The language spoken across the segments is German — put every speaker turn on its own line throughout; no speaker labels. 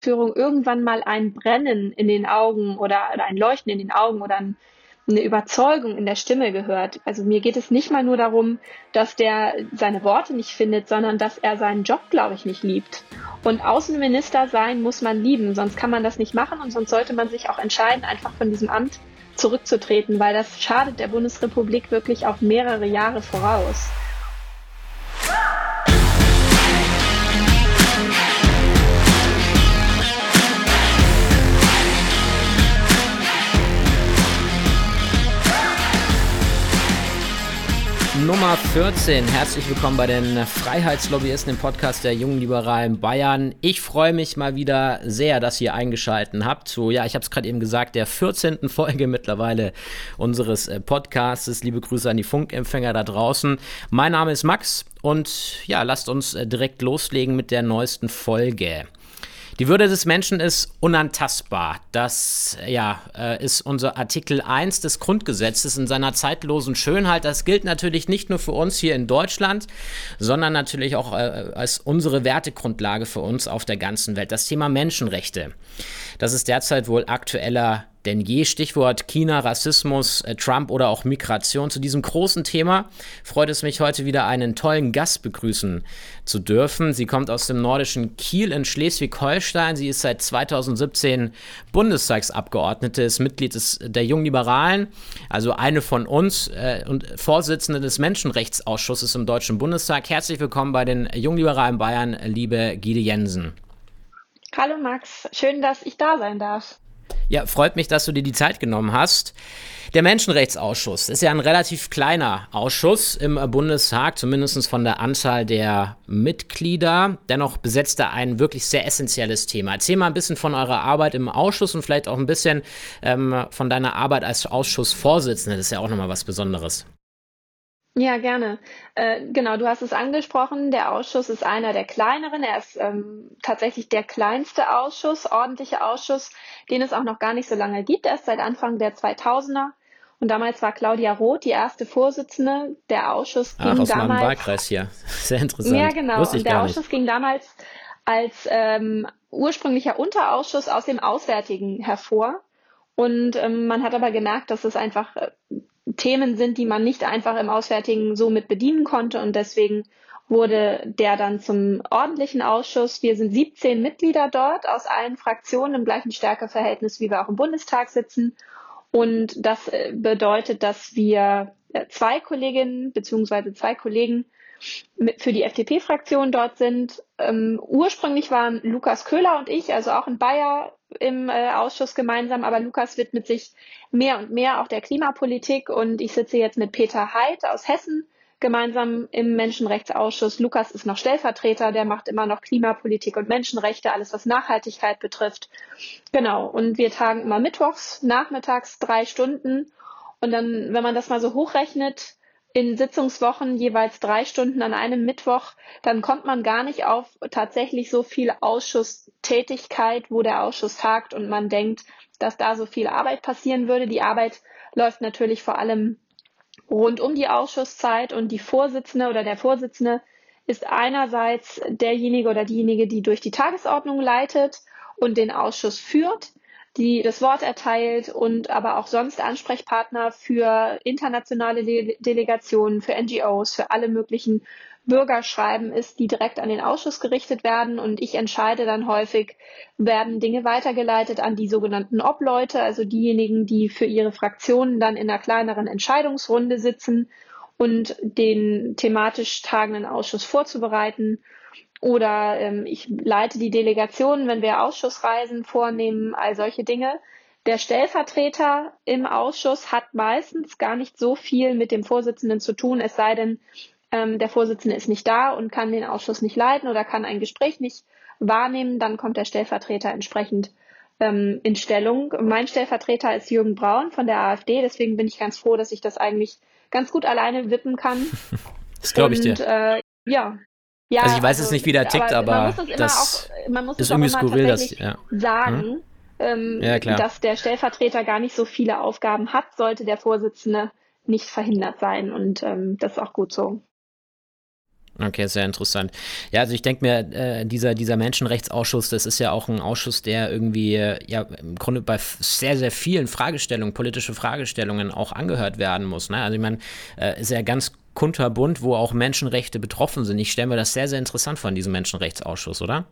Führung irgendwann mal ein Brennen in den Augen oder, oder ein Leuchten in den Augen oder ein, eine Überzeugung in der Stimme gehört. Also mir geht es nicht mal nur darum, dass der seine Worte nicht findet, sondern dass er seinen Job, glaube ich, nicht liebt. Und Außenminister sein muss man lieben, sonst kann man das nicht machen und sonst sollte man sich auch entscheiden, einfach von diesem Amt zurückzutreten, weil das schadet der Bundesrepublik wirklich auf mehrere Jahre voraus.
Nummer 14. Herzlich willkommen bei den Freiheitslobbyisten im Podcast der jungen Liberalen Bayern. Ich freue mich mal wieder sehr, dass ihr eingeschaltet habt zu, ja, ich habe es gerade eben gesagt, der 14. Folge mittlerweile unseres äh, Podcasts. Liebe Grüße an die Funkempfänger da draußen. Mein Name ist Max und ja, lasst uns äh, direkt loslegen mit der neuesten Folge. Die Würde des Menschen ist unantastbar. Das ja, äh, ist unser Artikel 1 des Grundgesetzes in seiner zeitlosen Schönheit. Das gilt natürlich nicht nur für uns hier in Deutschland, sondern natürlich auch äh, als unsere Wertegrundlage für uns auf der ganzen Welt. Das Thema Menschenrechte. Das ist derzeit wohl aktueller denn je Stichwort China, Rassismus, äh, Trump oder auch Migration. Zu diesem großen Thema freut es mich heute wieder einen tollen Gast begrüßen zu dürfen. Sie kommt aus dem nordischen Kiel in Schleswig-Holstein. Sie ist seit 2017 Bundestagsabgeordnete, ist Mitglied des, der Jungen Liberalen, also eine von uns äh, und Vorsitzende des Menschenrechtsausschusses im Deutschen Bundestag. Herzlich willkommen bei den Jungen Liberalen Bayern, liebe Gide Jensen.
Hallo Max, schön, dass ich da sein darf.
Ja, freut mich, dass du dir die Zeit genommen hast. Der Menschenrechtsausschuss ist ja ein relativ kleiner Ausschuss im Bundestag, zumindest von der Anzahl der Mitglieder. Dennoch besetzt er ein wirklich sehr essentielles Thema. Erzähl mal ein bisschen von eurer Arbeit im Ausschuss und vielleicht auch ein bisschen ähm, von deiner Arbeit als Ausschussvorsitzende. Das ist ja auch nochmal was Besonderes.
Ja, gerne. Äh, genau, du hast es angesprochen. Der Ausschuss ist einer der kleineren. Er ist ähm, tatsächlich der kleinste Ausschuss, ordentliche Ausschuss, den es auch noch gar nicht so lange gibt. Er ist seit Anfang der 2000er. Und damals war Claudia Roth die erste Vorsitzende. Der Ausschuss
ging Ach, aus damals. Meinem Wahlkreis hier. Sehr interessant.
Ja, genau. Und der Ausschuss ging damals als ähm, ursprünglicher Unterausschuss aus dem Auswärtigen hervor. Und ähm, man hat aber gemerkt, dass es einfach äh, Themen sind, die man nicht einfach im Auswärtigen so mit bedienen konnte. Und deswegen wurde der dann zum ordentlichen Ausschuss. Wir sind 17 Mitglieder dort aus allen Fraktionen im gleichen Stärkeverhältnis, wie wir auch im Bundestag sitzen. Und das äh, bedeutet, dass wir äh, zwei Kolleginnen beziehungsweise zwei Kollegen für die FDP-Fraktion dort sind. Ähm, ursprünglich waren Lukas Köhler und ich, also auch in Bayer, im äh, Ausschuss gemeinsam, aber Lukas widmet sich mehr und mehr auch der Klimapolitik und ich sitze jetzt mit Peter Heid aus Hessen gemeinsam im Menschenrechtsausschuss. Lukas ist noch Stellvertreter, der macht immer noch Klimapolitik und Menschenrechte, alles was Nachhaltigkeit betrifft. Genau, und wir tagen immer mittwochs, nachmittags drei Stunden. Und dann, wenn man das mal so hochrechnet, in Sitzungswochen jeweils drei Stunden an einem Mittwoch, dann kommt man gar nicht auf tatsächlich so viel Ausschusstätigkeit, wo der Ausschuss tagt und man denkt, dass da so viel Arbeit passieren würde. Die Arbeit läuft natürlich vor allem rund um die Ausschusszeit und die Vorsitzende oder der Vorsitzende ist einerseits derjenige oder diejenige, die durch die Tagesordnung leitet und den Ausschuss führt die das Wort erteilt und aber auch sonst Ansprechpartner für internationale De Delegationen, für NGOs, für alle möglichen Bürgerschreiben ist, die direkt an den Ausschuss gerichtet werden. Und ich entscheide dann häufig, werden Dinge weitergeleitet an die sogenannten Obleute, also diejenigen, die für ihre Fraktionen dann in einer kleineren Entscheidungsrunde sitzen und den thematisch tagenden Ausschuss vorzubereiten. Oder ähm, ich leite die Delegationen, wenn wir Ausschussreisen vornehmen, all solche Dinge. Der Stellvertreter im Ausschuss hat meistens gar nicht so viel mit dem Vorsitzenden zu tun, es sei denn, ähm, der Vorsitzende ist nicht da und kann den Ausschuss nicht leiten oder kann ein Gespräch nicht wahrnehmen, dann kommt der Stellvertreter entsprechend ähm, in Stellung. Mein Stellvertreter ist Jürgen Braun von der AfD, deswegen bin ich ganz froh, dass ich das eigentlich ganz gut alleine wippen kann.
Das glaube ich dir.
Äh, ja,
ja, also ich weiß also, jetzt nicht, wie der tickt, aber, aber das, das
auch,
ist irgendwie skurril, dass ja.
sagen, hm? ähm, ja, dass der Stellvertreter gar nicht so viele Aufgaben hat, sollte der Vorsitzende nicht verhindert sein und ähm, das ist auch gut so.
Okay, sehr interessant. Ja, also ich denke mir, äh, dieser, dieser Menschenrechtsausschuss, das ist ja auch ein Ausschuss, der irgendwie äh, ja im Grunde bei sehr, sehr vielen Fragestellungen, politische Fragestellungen auch angehört werden muss. Ne? Also ich meine, äh, ist ja ganz kunterbunt, wo auch Menschenrechte betroffen sind. Ich stelle mir das sehr, sehr interessant vor, diesem Menschenrechtsausschuss, oder?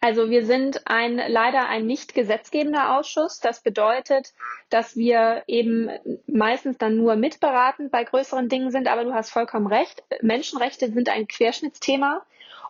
Also wir sind ein leider ein nicht gesetzgebender Ausschuss. Das bedeutet, dass wir eben meistens dann nur mitberatend bei größeren Dingen sind. Aber du hast vollkommen recht. Menschenrechte sind ein Querschnittsthema.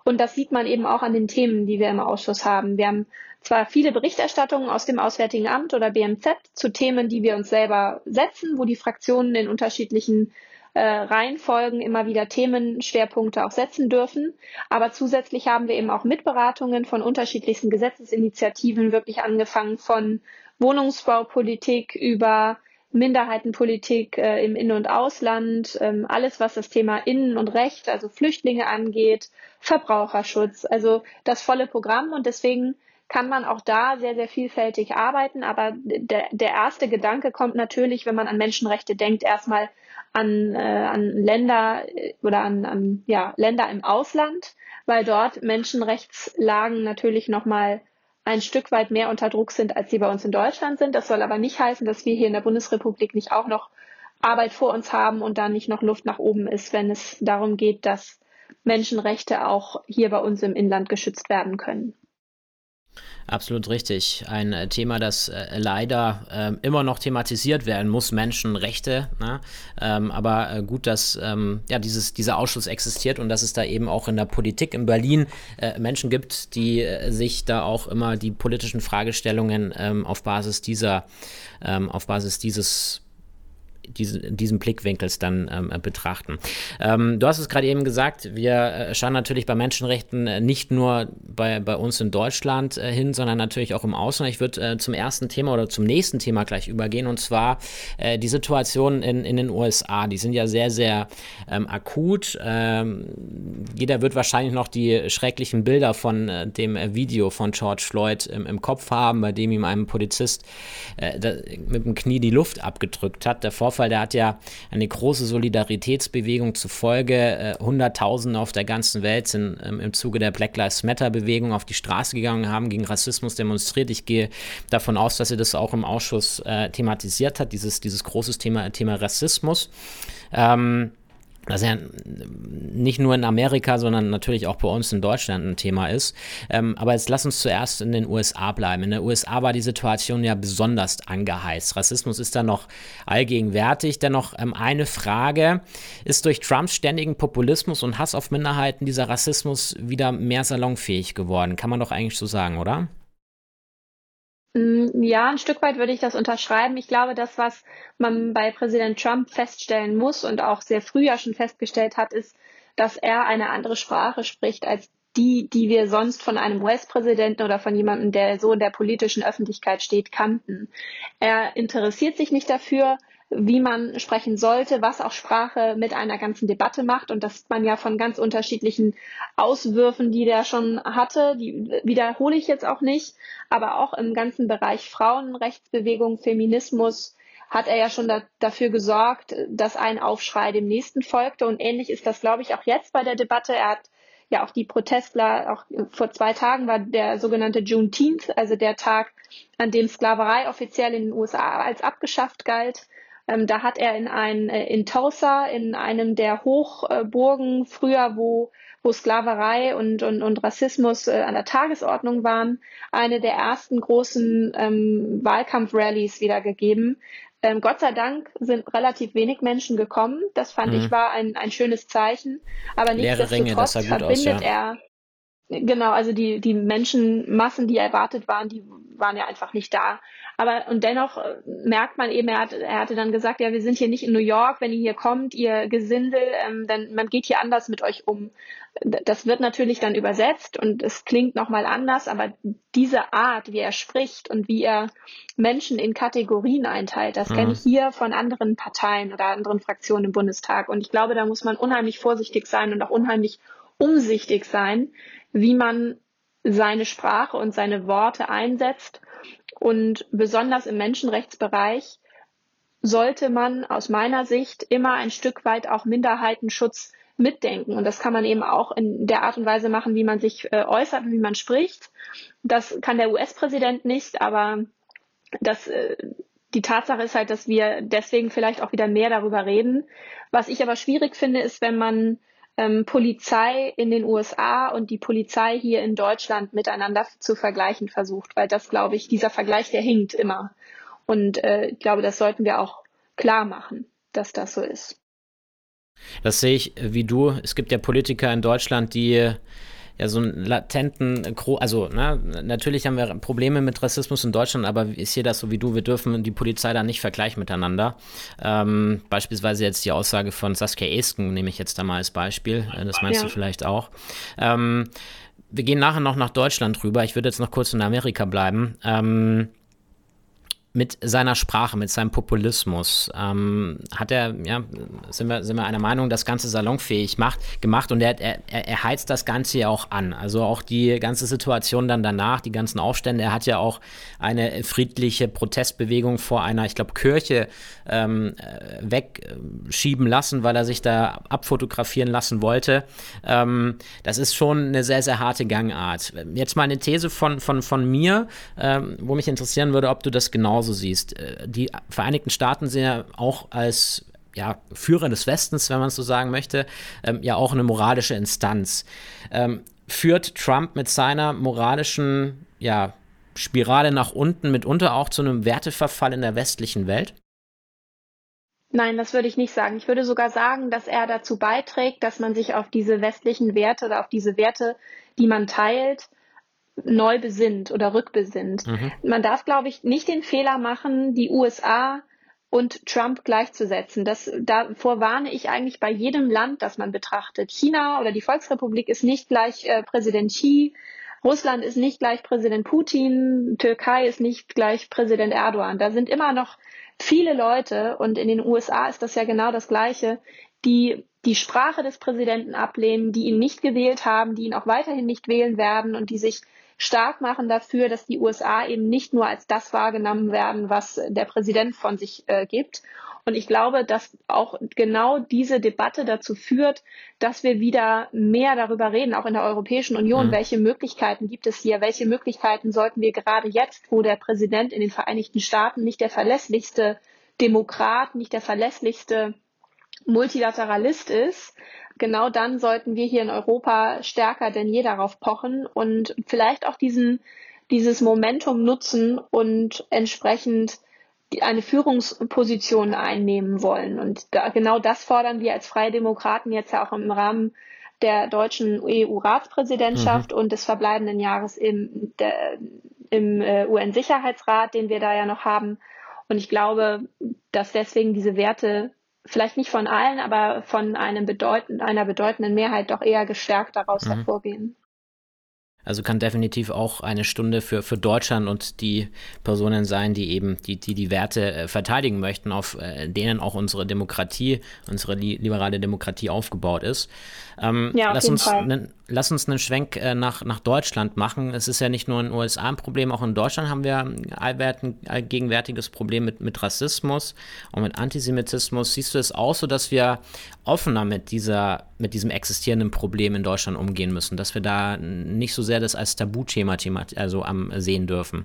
Und das sieht man eben auch an den Themen, die wir im Ausschuss haben. Wir haben zwar viele Berichterstattungen aus dem Auswärtigen Amt oder BMZ zu Themen, die wir uns selber setzen, wo die Fraktionen in unterschiedlichen äh, Reihenfolgen immer wieder Themenschwerpunkte auch setzen dürfen. Aber zusätzlich haben wir eben auch Mitberatungen von unterschiedlichsten Gesetzesinitiativen, wirklich angefangen von Wohnungsbaupolitik über Minderheitenpolitik äh, im In- und Ausland, ähm, alles was das Thema Innen- und Recht, also Flüchtlinge angeht, Verbraucherschutz, also das volle Programm. Und deswegen kann man auch da sehr, sehr vielfältig arbeiten. Aber der, der erste Gedanke kommt natürlich, wenn man an Menschenrechte denkt, erstmal an, äh, an Länder äh, oder an, an ja, Länder im Ausland, weil dort Menschenrechtslagen natürlich nochmal ein Stück weit mehr unter Druck sind, als sie bei uns in Deutschland sind. Das soll aber nicht heißen, dass wir hier in der Bundesrepublik nicht auch noch Arbeit vor uns haben und da nicht noch Luft nach oben ist, wenn es darum geht, dass Menschenrechte auch hier bei uns im Inland geschützt werden können.
Absolut richtig. Ein äh, Thema, das äh, leider äh, immer noch thematisiert werden muss, Menschenrechte. Ne? Ähm, aber äh, gut, dass ähm, ja, dieses, dieser Ausschuss existiert und dass es da eben auch in der Politik in Berlin äh, Menschen gibt, die äh, sich da auch immer die politischen Fragestellungen ähm, auf Basis dieser, ähm, auf Basis dieses diese, diesen Blickwinkels dann ähm, betrachten. Ähm, du hast es gerade eben gesagt, wir äh, schauen natürlich bei Menschenrechten äh, nicht nur bei, bei uns in Deutschland äh, hin, sondern natürlich auch im Ausland. Ich würde äh, zum ersten Thema oder zum nächsten Thema gleich übergehen und zwar äh, die Situation in, in den USA. Die sind ja sehr, sehr ähm, akut. Ähm, jeder wird wahrscheinlich noch die schrecklichen Bilder von äh, dem Video von George Floyd im, im, Kopf haben, bei dem ihm ein Polizist mit dem Knie die Luft abgedrückt hat. Der Vorfall Vorfall, der hat ja eine große Solidaritätsbewegung zufolge. Äh, Hunderttausende auf der ganzen Welt sind ähm, im Zuge der Black Lives Matter Bewegung auf die Straße gegangen, haben gegen Rassismus demonstriert. Ich gehe davon aus, dass sie das auch im Ausschuss äh, thematisiert hat, dieses, dieses großes Thema, Thema Rassismus. Ähm, das ja nicht nur in Amerika, sondern natürlich auch bei uns in Deutschland ein Thema ist. Ähm, aber jetzt lass uns zuerst in den USA bleiben. In den USA war die Situation ja besonders angeheizt. Rassismus ist da noch allgegenwärtig. Dennoch ähm, eine Frage, ist durch Trumps ständigen Populismus und Hass auf Minderheiten dieser Rassismus wieder mehr salonfähig geworden? Kann man doch eigentlich so sagen, oder?
Mm, ja, ein Stück weit würde ich das unterschreiben. Ich glaube, das, was man bei Präsident Trump feststellen muss und auch sehr früh ja schon festgestellt hat, ist, dass er eine andere Sprache spricht als die, die wir sonst von einem US-Präsidenten oder von jemandem, der so in der politischen Öffentlichkeit steht, kannten. Er interessiert sich nicht dafür, wie man sprechen sollte, was auch Sprache mit einer ganzen Debatte macht. Und das sieht man ja von ganz unterschiedlichen Auswürfen, die der schon hatte. Die wiederhole ich jetzt auch nicht. Aber auch im ganzen Bereich Frauenrechtsbewegung, Feminismus, hat er ja schon da, dafür gesorgt, dass ein Aufschrei dem nächsten folgte. Und ähnlich ist das, glaube ich, auch jetzt bei der Debatte. Er hat ja auch die Protestler, auch vor zwei Tagen war der sogenannte Juneteenth, also der Tag, an dem Sklaverei offiziell in den USA als abgeschafft galt. Ähm, da hat er in ein, äh, in Tulsa, in einem der Hochburgen früher, wo, wo Sklaverei und, und, und Rassismus äh, an der Tagesordnung waren, eine der ersten großen ähm, Wahlkampf-Rallies wiedergegeben. Ähm, Gott sei Dank sind relativ wenig Menschen gekommen. Das fand mhm. ich war ein, ein schönes Zeichen. Aber nichtsdestotrotz verbindet aus, ja. er Genau, also die, die Menschenmassen, die erwartet waren, die waren ja einfach nicht da. Aber und dennoch äh, merkt man eben, er, hat, er hatte dann gesagt, ja, wir sind hier nicht in New York, wenn ihr hier kommt, ihr Gesindel, ähm, dann man geht hier anders mit euch um. Das wird natürlich dann übersetzt und es klingt nochmal anders, aber diese Art, wie er spricht und wie er Menschen in Kategorien einteilt, das mhm. kenne ich hier von anderen Parteien oder anderen Fraktionen im Bundestag. Und ich glaube, da muss man unheimlich vorsichtig sein und auch unheimlich umsichtig sein, wie man seine Sprache und seine Worte einsetzt. Und besonders im Menschenrechtsbereich sollte man aus meiner Sicht immer ein Stück weit auch Minderheitenschutz mitdenken. Und das kann man eben auch in der Art und Weise machen, wie man sich äh, äußert und wie man spricht. Das kann der US-Präsident nicht, aber das, äh, die Tatsache ist halt, dass wir deswegen vielleicht auch wieder mehr darüber reden. Was ich aber schwierig finde, ist, wenn man ähm, Polizei in den USA und die Polizei hier in Deutschland miteinander zu vergleichen versucht, weil das, glaube ich, dieser Vergleich, der hinkt immer. Und äh, ich glaube, das sollten wir auch klar machen, dass das so ist.
Das sehe ich wie du. Es gibt ja Politiker in Deutschland, die ja so einen latenten, also ne, natürlich haben wir Probleme mit Rassismus in Deutschland, aber ich sehe das so wie du, wir dürfen die Polizei da nicht vergleichen miteinander. Ähm, beispielsweise jetzt die Aussage von Saskia Esken nehme ich jetzt da mal als Beispiel, äh, das meinst ja. du vielleicht auch. Ähm, wir gehen nachher noch nach Deutschland rüber, ich würde jetzt noch kurz in Amerika bleiben. Ähm, mit seiner Sprache, mit seinem Populismus ähm, hat er, ja, sind wir, sind wir einer Meinung, das Ganze salonfähig macht, gemacht und er, er, er heizt das Ganze ja auch an. Also auch die ganze Situation dann danach, die ganzen Aufstände. Er hat ja auch eine friedliche Protestbewegung vor einer, ich glaube, Kirche ähm, äh, wegschieben lassen, weil er sich da abfotografieren lassen wollte. Ähm, das ist schon eine sehr, sehr harte Gangart. Jetzt mal eine These von, von, von mir, ähm, wo mich interessieren würde, ob du das genau genauso siehst. Äh, die Vereinigten Staaten sind ja auch als ja, Führer des Westens, wenn man es so sagen möchte, ähm, ja auch eine moralische Instanz. Ähm, führt Trump mit seiner moralischen ja, Spirale nach unten mitunter auch zu einem Werteverfall in der westlichen Welt?
Nein, das würde ich nicht sagen. Ich würde sogar sagen, dass er dazu beiträgt, dass man sich auf diese westlichen Werte oder auf diese Werte, die man teilt, neu besinnt oder rückbesinnt. Mhm. Man darf, glaube ich, nicht den Fehler machen, die USA und Trump gleichzusetzen. Das, davor warne ich eigentlich bei jedem Land, das man betrachtet. China oder die Volksrepublik ist nicht gleich äh, Präsident Xi, Russland ist nicht gleich Präsident Putin, Türkei ist nicht gleich Präsident Erdogan. Da sind immer noch viele Leute und in den USA ist das ja genau das Gleiche, die die Sprache des Präsidenten ablehnen, die ihn nicht gewählt haben, die ihn auch weiterhin nicht wählen werden und die sich stark machen dafür, dass die USA eben nicht nur als das wahrgenommen werden, was der Präsident von sich äh, gibt. Und ich glaube, dass auch genau diese Debatte dazu führt, dass wir wieder mehr darüber reden, auch in der Europäischen Union, mhm. welche Möglichkeiten gibt es hier, welche Möglichkeiten sollten wir gerade jetzt, wo der Präsident in den Vereinigten Staaten nicht der verlässlichste Demokrat, nicht der verlässlichste Multilateralist ist, genau dann sollten wir hier in Europa stärker denn je darauf pochen und vielleicht auch diesen, dieses Momentum nutzen und entsprechend eine Führungsposition einnehmen wollen. Und da, genau das fordern wir als Freie Demokraten jetzt ja auch im Rahmen der deutschen EU-Ratspräsidentschaft mhm. und des verbleibenden Jahres im, der, im äh, UN-Sicherheitsrat, den wir da ja noch haben. Und ich glaube, dass deswegen diese Werte vielleicht nicht von allen, aber von einem bedeutend, einer bedeutenden Mehrheit doch eher gestärkt daraus mhm. hervorgehen.
Also kann definitiv auch eine Stunde für, für Deutschland und die Personen sein, die eben die, die, die Werte äh, verteidigen möchten, auf äh, denen auch unsere Demokratie, unsere li liberale Demokratie aufgebaut ist. Ähm, ja, lass, uns ne, lass uns einen Schwenk äh, nach, nach Deutschland machen. Es ist ja nicht nur in den USA ein Problem, auch in Deutschland haben wir ein allgegenwärtiges Problem mit, mit Rassismus und mit Antisemitismus. Siehst du es auch so, dass wir offener mit, dieser, mit diesem existierenden Problem in Deutschland umgehen müssen, dass wir da nicht so sehr das als Tabuthema also am sehen dürfen?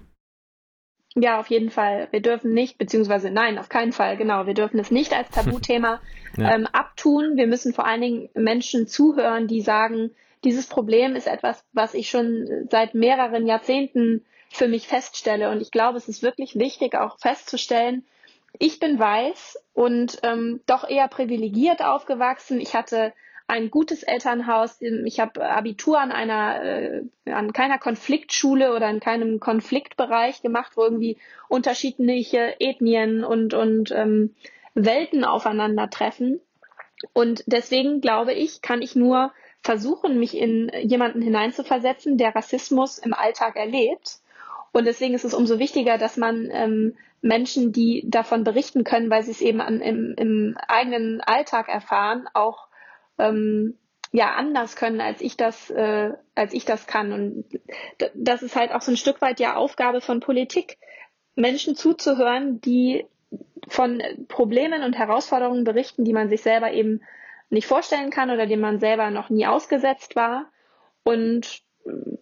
Ja, auf jeden Fall. Wir dürfen nicht, beziehungsweise nein, auf keinen Fall, genau. Wir dürfen es nicht als Tabuthema ja. ähm, abtun. Wir müssen vor allen Dingen Menschen zuhören, die sagen, dieses Problem ist etwas, was ich schon seit mehreren Jahrzehnten für mich feststelle. Und ich glaube, es ist wirklich wichtig, auch festzustellen, ich bin weiß und ähm, doch eher privilegiert aufgewachsen. Ich hatte ein gutes Elternhaus. Ich habe Abitur an einer, äh, an keiner Konfliktschule oder in keinem Konfliktbereich gemacht, wo irgendwie unterschiedliche Ethnien und, und ähm, Welten aufeinandertreffen. Und deswegen glaube ich, kann ich nur versuchen, mich in jemanden hineinzuversetzen, der Rassismus im Alltag erlebt. Und deswegen ist es umso wichtiger, dass man ähm, Menschen, die davon berichten können, weil sie es eben an, im, im eigenen Alltag erfahren, auch ähm, ja anders können, als ich das, äh, als ich das kann. Und das ist halt auch so ein Stück weit ja Aufgabe von Politik, Menschen zuzuhören, die von Problemen und Herausforderungen berichten, die man sich selber eben nicht vorstellen kann oder dem man selber noch nie ausgesetzt war. Und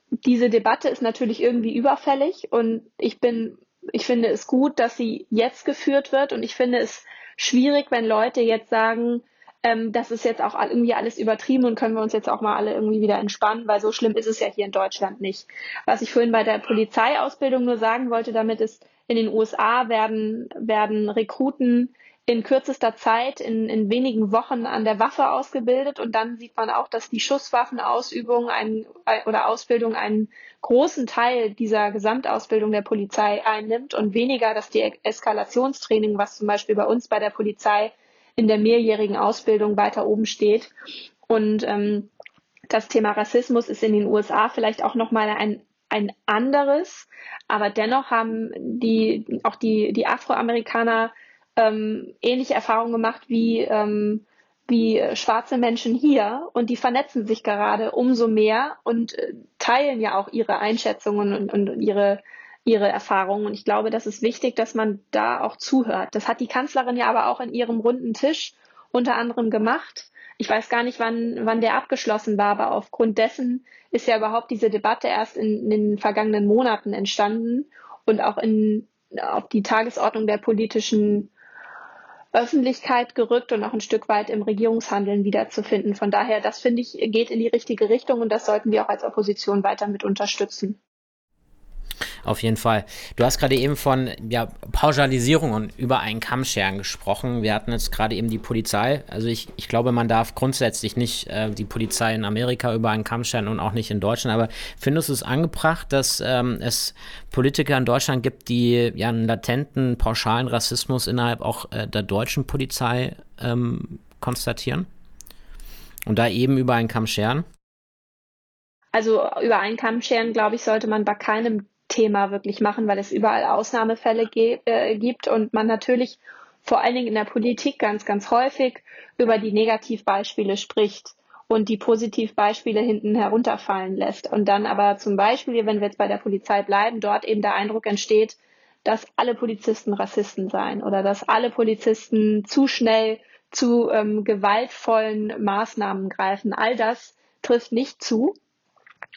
diese Debatte ist natürlich irgendwie überfällig und ich bin, ich finde es gut, dass sie jetzt geführt wird und ich finde es schwierig, wenn Leute jetzt sagen, ähm, das ist jetzt auch irgendwie alles übertrieben und können wir uns jetzt auch mal alle irgendwie wieder entspannen, weil so schlimm ist es ja hier in Deutschland nicht. Was ich vorhin bei der Polizeiausbildung nur sagen wollte, damit ist, in den USA werden, werden Rekruten in kürzester Zeit, in, in wenigen Wochen an der Waffe ausgebildet und dann sieht man auch, dass die Schusswaffenausübung ein, oder Ausbildung einen großen Teil dieser Gesamtausbildung der Polizei einnimmt und weniger, dass die Eskalationstraining, was zum Beispiel bei uns bei der Polizei in der mehrjährigen Ausbildung weiter oben steht. Und ähm, das Thema Rassismus ist in den USA vielleicht auch nochmal ein, ein anderes, aber dennoch haben die, auch die, die Afroamerikaner ähm, ähnliche Erfahrungen gemacht wie, ähm, wie schwarze Menschen hier und die vernetzen sich gerade umso mehr und äh, teilen ja auch ihre Einschätzungen und, und ihre ihre Erfahrungen. Und ich glaube, das ist wichtig, dass man da auch zuhört. Das hat die Kanzlerin ja aber auch in ihrem runden Tisch unter anderem gemacht. Ich weiß gar nicht, wann, wann der abgeschlossen war, aber aufgrund dessen ist ja überhaupt diese Debatte erst in, in den vergangenen Monaten entstanden und auch in, auf die Tagesordnung der politischen Öffentlichkeit gerückt und auch ein Stück weit im Regierungshandeln wiederzufinden. Von daher, das finde ich, geht in die richtige Richtung und das sollten wir auch als Opposition weiter mit unterstützen.
Auf jeden Fall. Du hast gerade eben von ja, Pauschalisierung und über einen Kammscheren gesprochen. Wir hatten jetzt gerade eben die Polizei. Also ich, ich glaube, man darf grundsätzlich nicht äh, die Polizei in Amerika über einen Kamm scheren und auch nicht in Deutschland. Aber findest du es angebracht, dass ähm, es Politiker in Deutschland gibt, die ja einen latenten, pauschalen Rassismus innerhalb auch äh, der deutschen Polizei ähm, konstatieren? Und da eben über einen Kamm scheren?
Also über einen Kamm scheren, glaube ich, sollte man bei keinem Thema wirklich machen, weil es überall Ausnahmefälle äh, gibt und man natürlich vor allen Dingen in der Politik ganz, ganz häufig über die Negativbeispiele spricht und die Positivbeispiele hinten herunterfallen lässt. Und dann aber zum Beispiel, wenn wir jetzt bei der Polizei bleiben, dort eben der Eindruck entsteht, dass alle Polizisten Rassisten seien oder dass alle Polizisten zu schnell zu ähm, gewaltvollen Maßnahmen greifen. All das trifft nicht zu.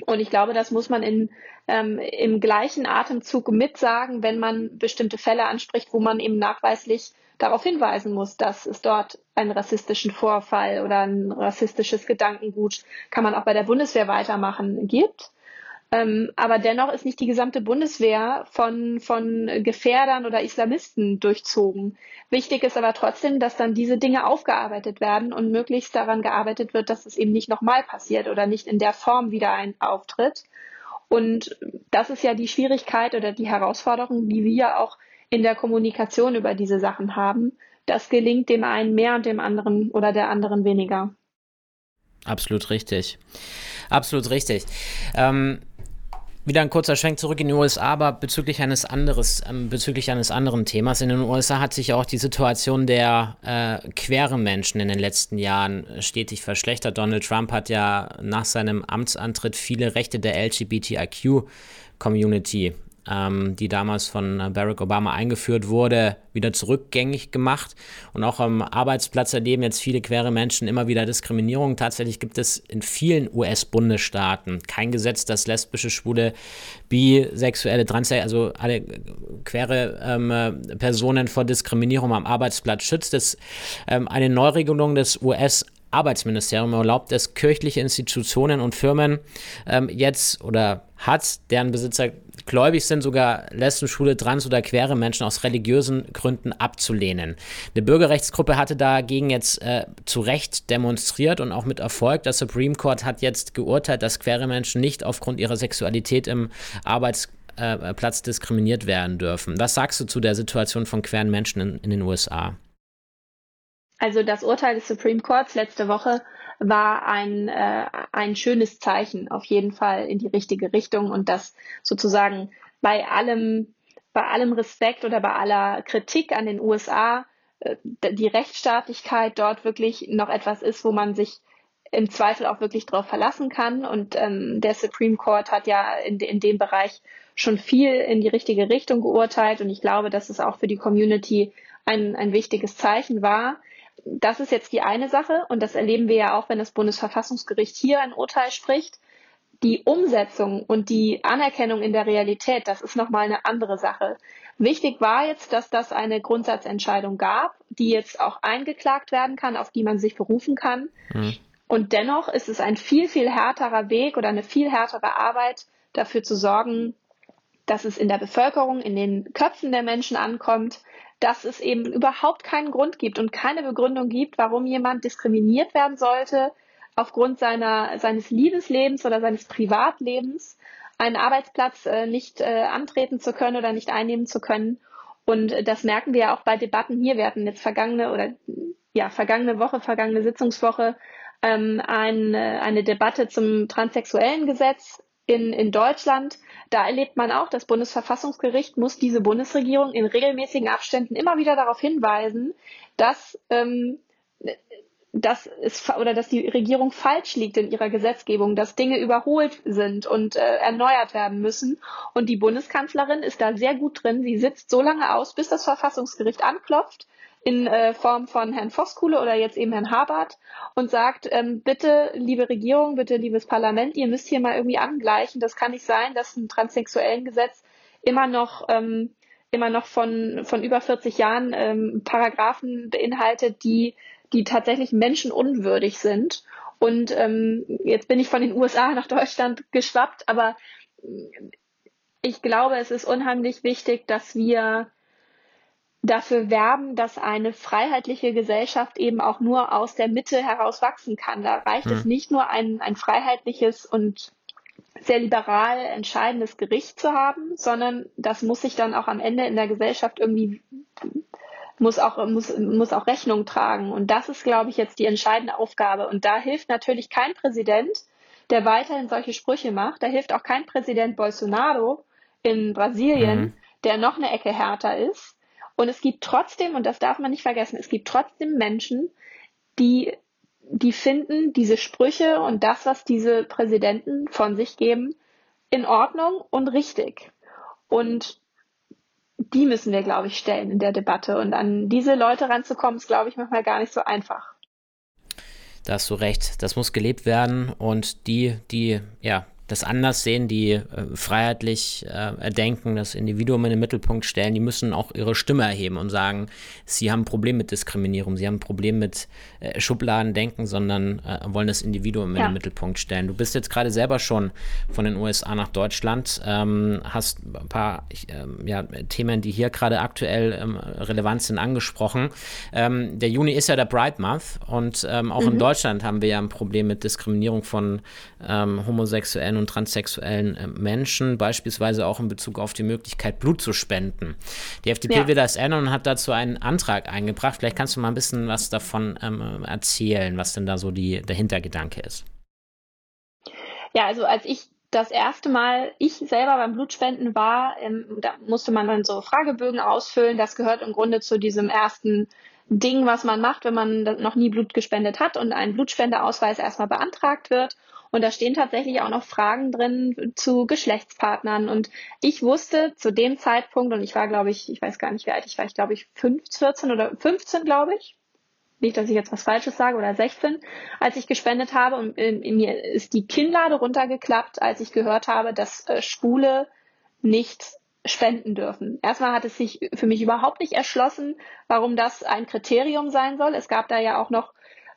Und ich glaube, das muss man in, ähm, im gleichen Atemzug mitsagen, wenn man bestimmte Fälle anspricht, wo man eben nachweislich darauf hinweisen muss, dass es dort einen rassistischen Vorfall oder ein rassistisches Gedankengut, kann man auch bei der Bundeswehr weitermachen, gibt. Ähm, aber dennoch ist nicht die gesamte Bundeswehr von, von Gefährdern oder Islamisten durchzogen. Wichtig ist aber trotzdem, dass dann diese Dinge aufgearbeitet werden und möglichst daran gearbeitet wird, dass es eben nicht nochmal passiert oder nicht in der Form wieder ein auftritt. Und das ist ja die Schwierigkeit oder die Herausforderung, die wir auch in der Kommunikation über diese Sachen haben. Das gelingt dem einen mehr und dem anderen oder der anderen weniger.
Absolut richtig. Absolut richtig. Ähm, wieder ein kurzer Schwenk zurück in die USA, aber bezüglich eines anderes, ähm, bezüglich eines anderen Themas. In den USA hat sich auch die Situation der äh, queeren Menschen in den letzten Jahren stetig verschlechtert. Donald Trump hat ja nach seinem Amtsantritt viele Rechte der LGBTIQ-Community ähm, die damals von äh, Barack Obama eingeführt wurde, wieder zurückgängig gemacht. Und auch am Arbeitsplatz erleben jetzt viele queere Menschen immer wieder Diskriminierung. Tatsächlich gibt es in vielen US-Bundesstaaten kein Gesetz, das lesbische, schwule, bisexuelle, transsexuelle, also alle queere ähm, äh, Personen vor Diskriminierung am Arbeitsplatz schützt. Das ähm, eine Neuregelung des US- Arbeitsministerium erlaubt es kirchliche Institutionen und Firmen ähm, jetzt oder hat, deren Besitzer gläubig sind, sogar Lesben, Schwule, Trans oder queere Menschen aus religiösen Gründen abzulehnen. Eine Bürgerrechtsgruppe hatte dagegen jetzt äh, zu Recht demonstriert und auch mit Erfolg. Der Supreme Court hat jetzt geurteilt, dass queere Menschen nicht aufgrund ihrer Sexualität im Arbeitsplatz äh, diskriminiert werden dürfen. Was sagst du zu der Situation von queeren Menschen in, in den USA?
Also das Urteil des Supreme Courts letzte Woche war ein, äh, ein schönes Zeichen auf jeden Fall in die richtige Richtung und dass sozusagen bei allem, bei allem Respekt oder bei aller Kritik an den USA äh, die Rechtsstaatlichkeit dort wirklich noch etwas ist, wo man sich im Zweifel auch wirklich darauf verlassen kann. Und ähm, der Supreme Court hat ja in, in dem Bereich schon viel in die richtige Richtung geurteilt. Und ich glaube, dass es auch für die Community ein, ein wichtiges Zeichen war. Das ist jetzt die eine Sache und das erleben wir ja auch, wenn das Bundesverfassungsgericht hier ein Urteil spricht. Die Umsetzung und die Anerkennung in der Realität, das ist nochmal eine andere Sache. Wichtig war jetzt, dass das eine Grundsatzentscheidung gab, die jetzt auch eingeklagt werden kann, auf die man sich berufen kann. Mhm. Und dennoch ist es ein viel, viel härterer Weg oder eine viel härtere Arbeit, dafür zu sorgen, dass es in der Bevölkerung, in den Köpfen der Menschen ankommt, dass es eben überhaupt keinen Grund gibt und keine Begründung gibt, warum jemand diskriminiert werden sollte aufgrund seiner, seines Liebeslebens oder seines Privatlebens, einen Arbeitsplatz äh, nicht äh, antreten zu können oder nicht einnehmen zu können. Und äh, das merken wir ja auch bei Debatten hier. Wir hatten jetzt vergangene oder ja, vergangene Woche, vergangene Sitzungswoche ähm, eine, eine Debatte zum transsexuellen Gesetz in, in Deutschland. Da erlebt man auch, das Bundesverfassungsgericht muss diese Bundesregierung in regelmäßigen Abständen immer wieder darauf hinweisen, dass ähm, dass es oder dass die Regierung falsch liegt in ihrer Gesetzgebung, dass Dinge überholt sind und äh, erneuert werden müssen. Und die Bundeskanzlerin ist da sehr gut drin. Sie sitzt so lange aus, bis das Verfassungsgericht anklopft in äh, Form von Herrn Voskuhle oder jetzt eben Herrn Habert und sagt, ähm, bitte, liebe Regierung, bitte, liebes Parlament, ihr müsst hier mal irgendwie angleichen. Das kann nicht sein, dass ein transsexuellen Gesetz immer noch ähm, immer noch von, von über 40 Jahren ähm, Paragraphen beinhaltet, die, die tatsächlich menschenunwürdig sind. Und ähm, jetzt bin ich von den USA nach Deutschland geschwappt, aber ich glaube, es ist unheimlich wichtig, dass wir dafür werben, dass eine freiheitliche Gesellschaft eben auch nur aus der Mitte heraus wachsen kann. Da reicht mhm. es nicht nur ein, ein freiheitliches und sehr liberal entscheidendes Gericht zu haben, sondern das muss sich dann auch am Ende in der Gesellschaft irgendwie muss auch muss muss auch Rechnung tragen und das ist glaube ich jetzt die entscheidende Aufgabe und da hilft natürlich kein Präsident, der weiterhin solche Sprüche macht, da hilft auch kein Präsident Bolsonaro in Brasilien, mhm. der noch eine Ecke härter ist, und es gibt trotzdem, und das darf man nicht vergessen, es gibt trotzdem Menschen, die, die finden diese Sprüche und das, was diese Präsidenten von sich geben, in Ordnung und richtig. Und die müssen wir, glaube ich, stellen in der Debatte. Und an diese Leute ranzukommen, ist, glaube ich, manchmal gar nicht so einfach.
Da hast du recht. Das muss gelebt werden und die, die ja das anders sehen, die äh, freiheitlich äh, denken, das Individuum in den Mittelpunkt stellen, die müssen auch ihre Stimme erheben und sagen, sie haben ein Problem mit Diskriminierung, sie haben ein Problem mit äh, Schubladendenken, sondern äh, wollen das Individuum ja. in den Mittelpunkt stellen. Du bist jetzt gerade selber schon von den USA nach Deutschland, ähm, hast ein paar ähm, ja, Themen, die hier gerade aktuell ähm, relevant sind, angesprochen. Ähm, der Juni ist ja der Pride Month und ähm, auch mhm. in Deutschland haben wir ja ein Problem mit Diskriminierung von ähm, Homosexuellen homosexuellen und transsexuellen äh, Menschen, beispielsweise auch in Bezug auf die Möglichkeit, Blut zu spenden. Die FDP ja. will das ändern und hat dazu einen Antrag eingebracht. Vielleicht kannst du mal ein bisschen was davon ähm, erzählen, was denn da so die, der Hintergedanke ist.
Ja, also als ich das erste Mal ich selber beim Blutspenden war, ähm, da musste man dann so Fragebögen ausfüllen. Das gehört im Grunde zu diesem ersten Ding, was man macht, wenn man noch nie Blut gespendet hat und ein Blutspendeausweis erstmal beantragt wird. Und da stehen tatsächlich auch noch Fragen drin zu Geschlechtspartnern. Und ich wusste zu dem Zeitpunkt, und ich war, glaube ich, ich weiß gar nicht, wie alt ich war, ich glaube ich 14 oder 15, glaube ich. Nicht, dass ich jetzt was Falsches sage, oder 16, als ich gespendet habe. Und in mir ist die Kinnlade runtergeklappt, als ich gehört habe, dass äh, Schwule nicht spenden dürfen. Erstmal hat es sich für mich überhaupt nicht erschlossen, warum das ein Kriterium sein soll. Es gab da ja auch noch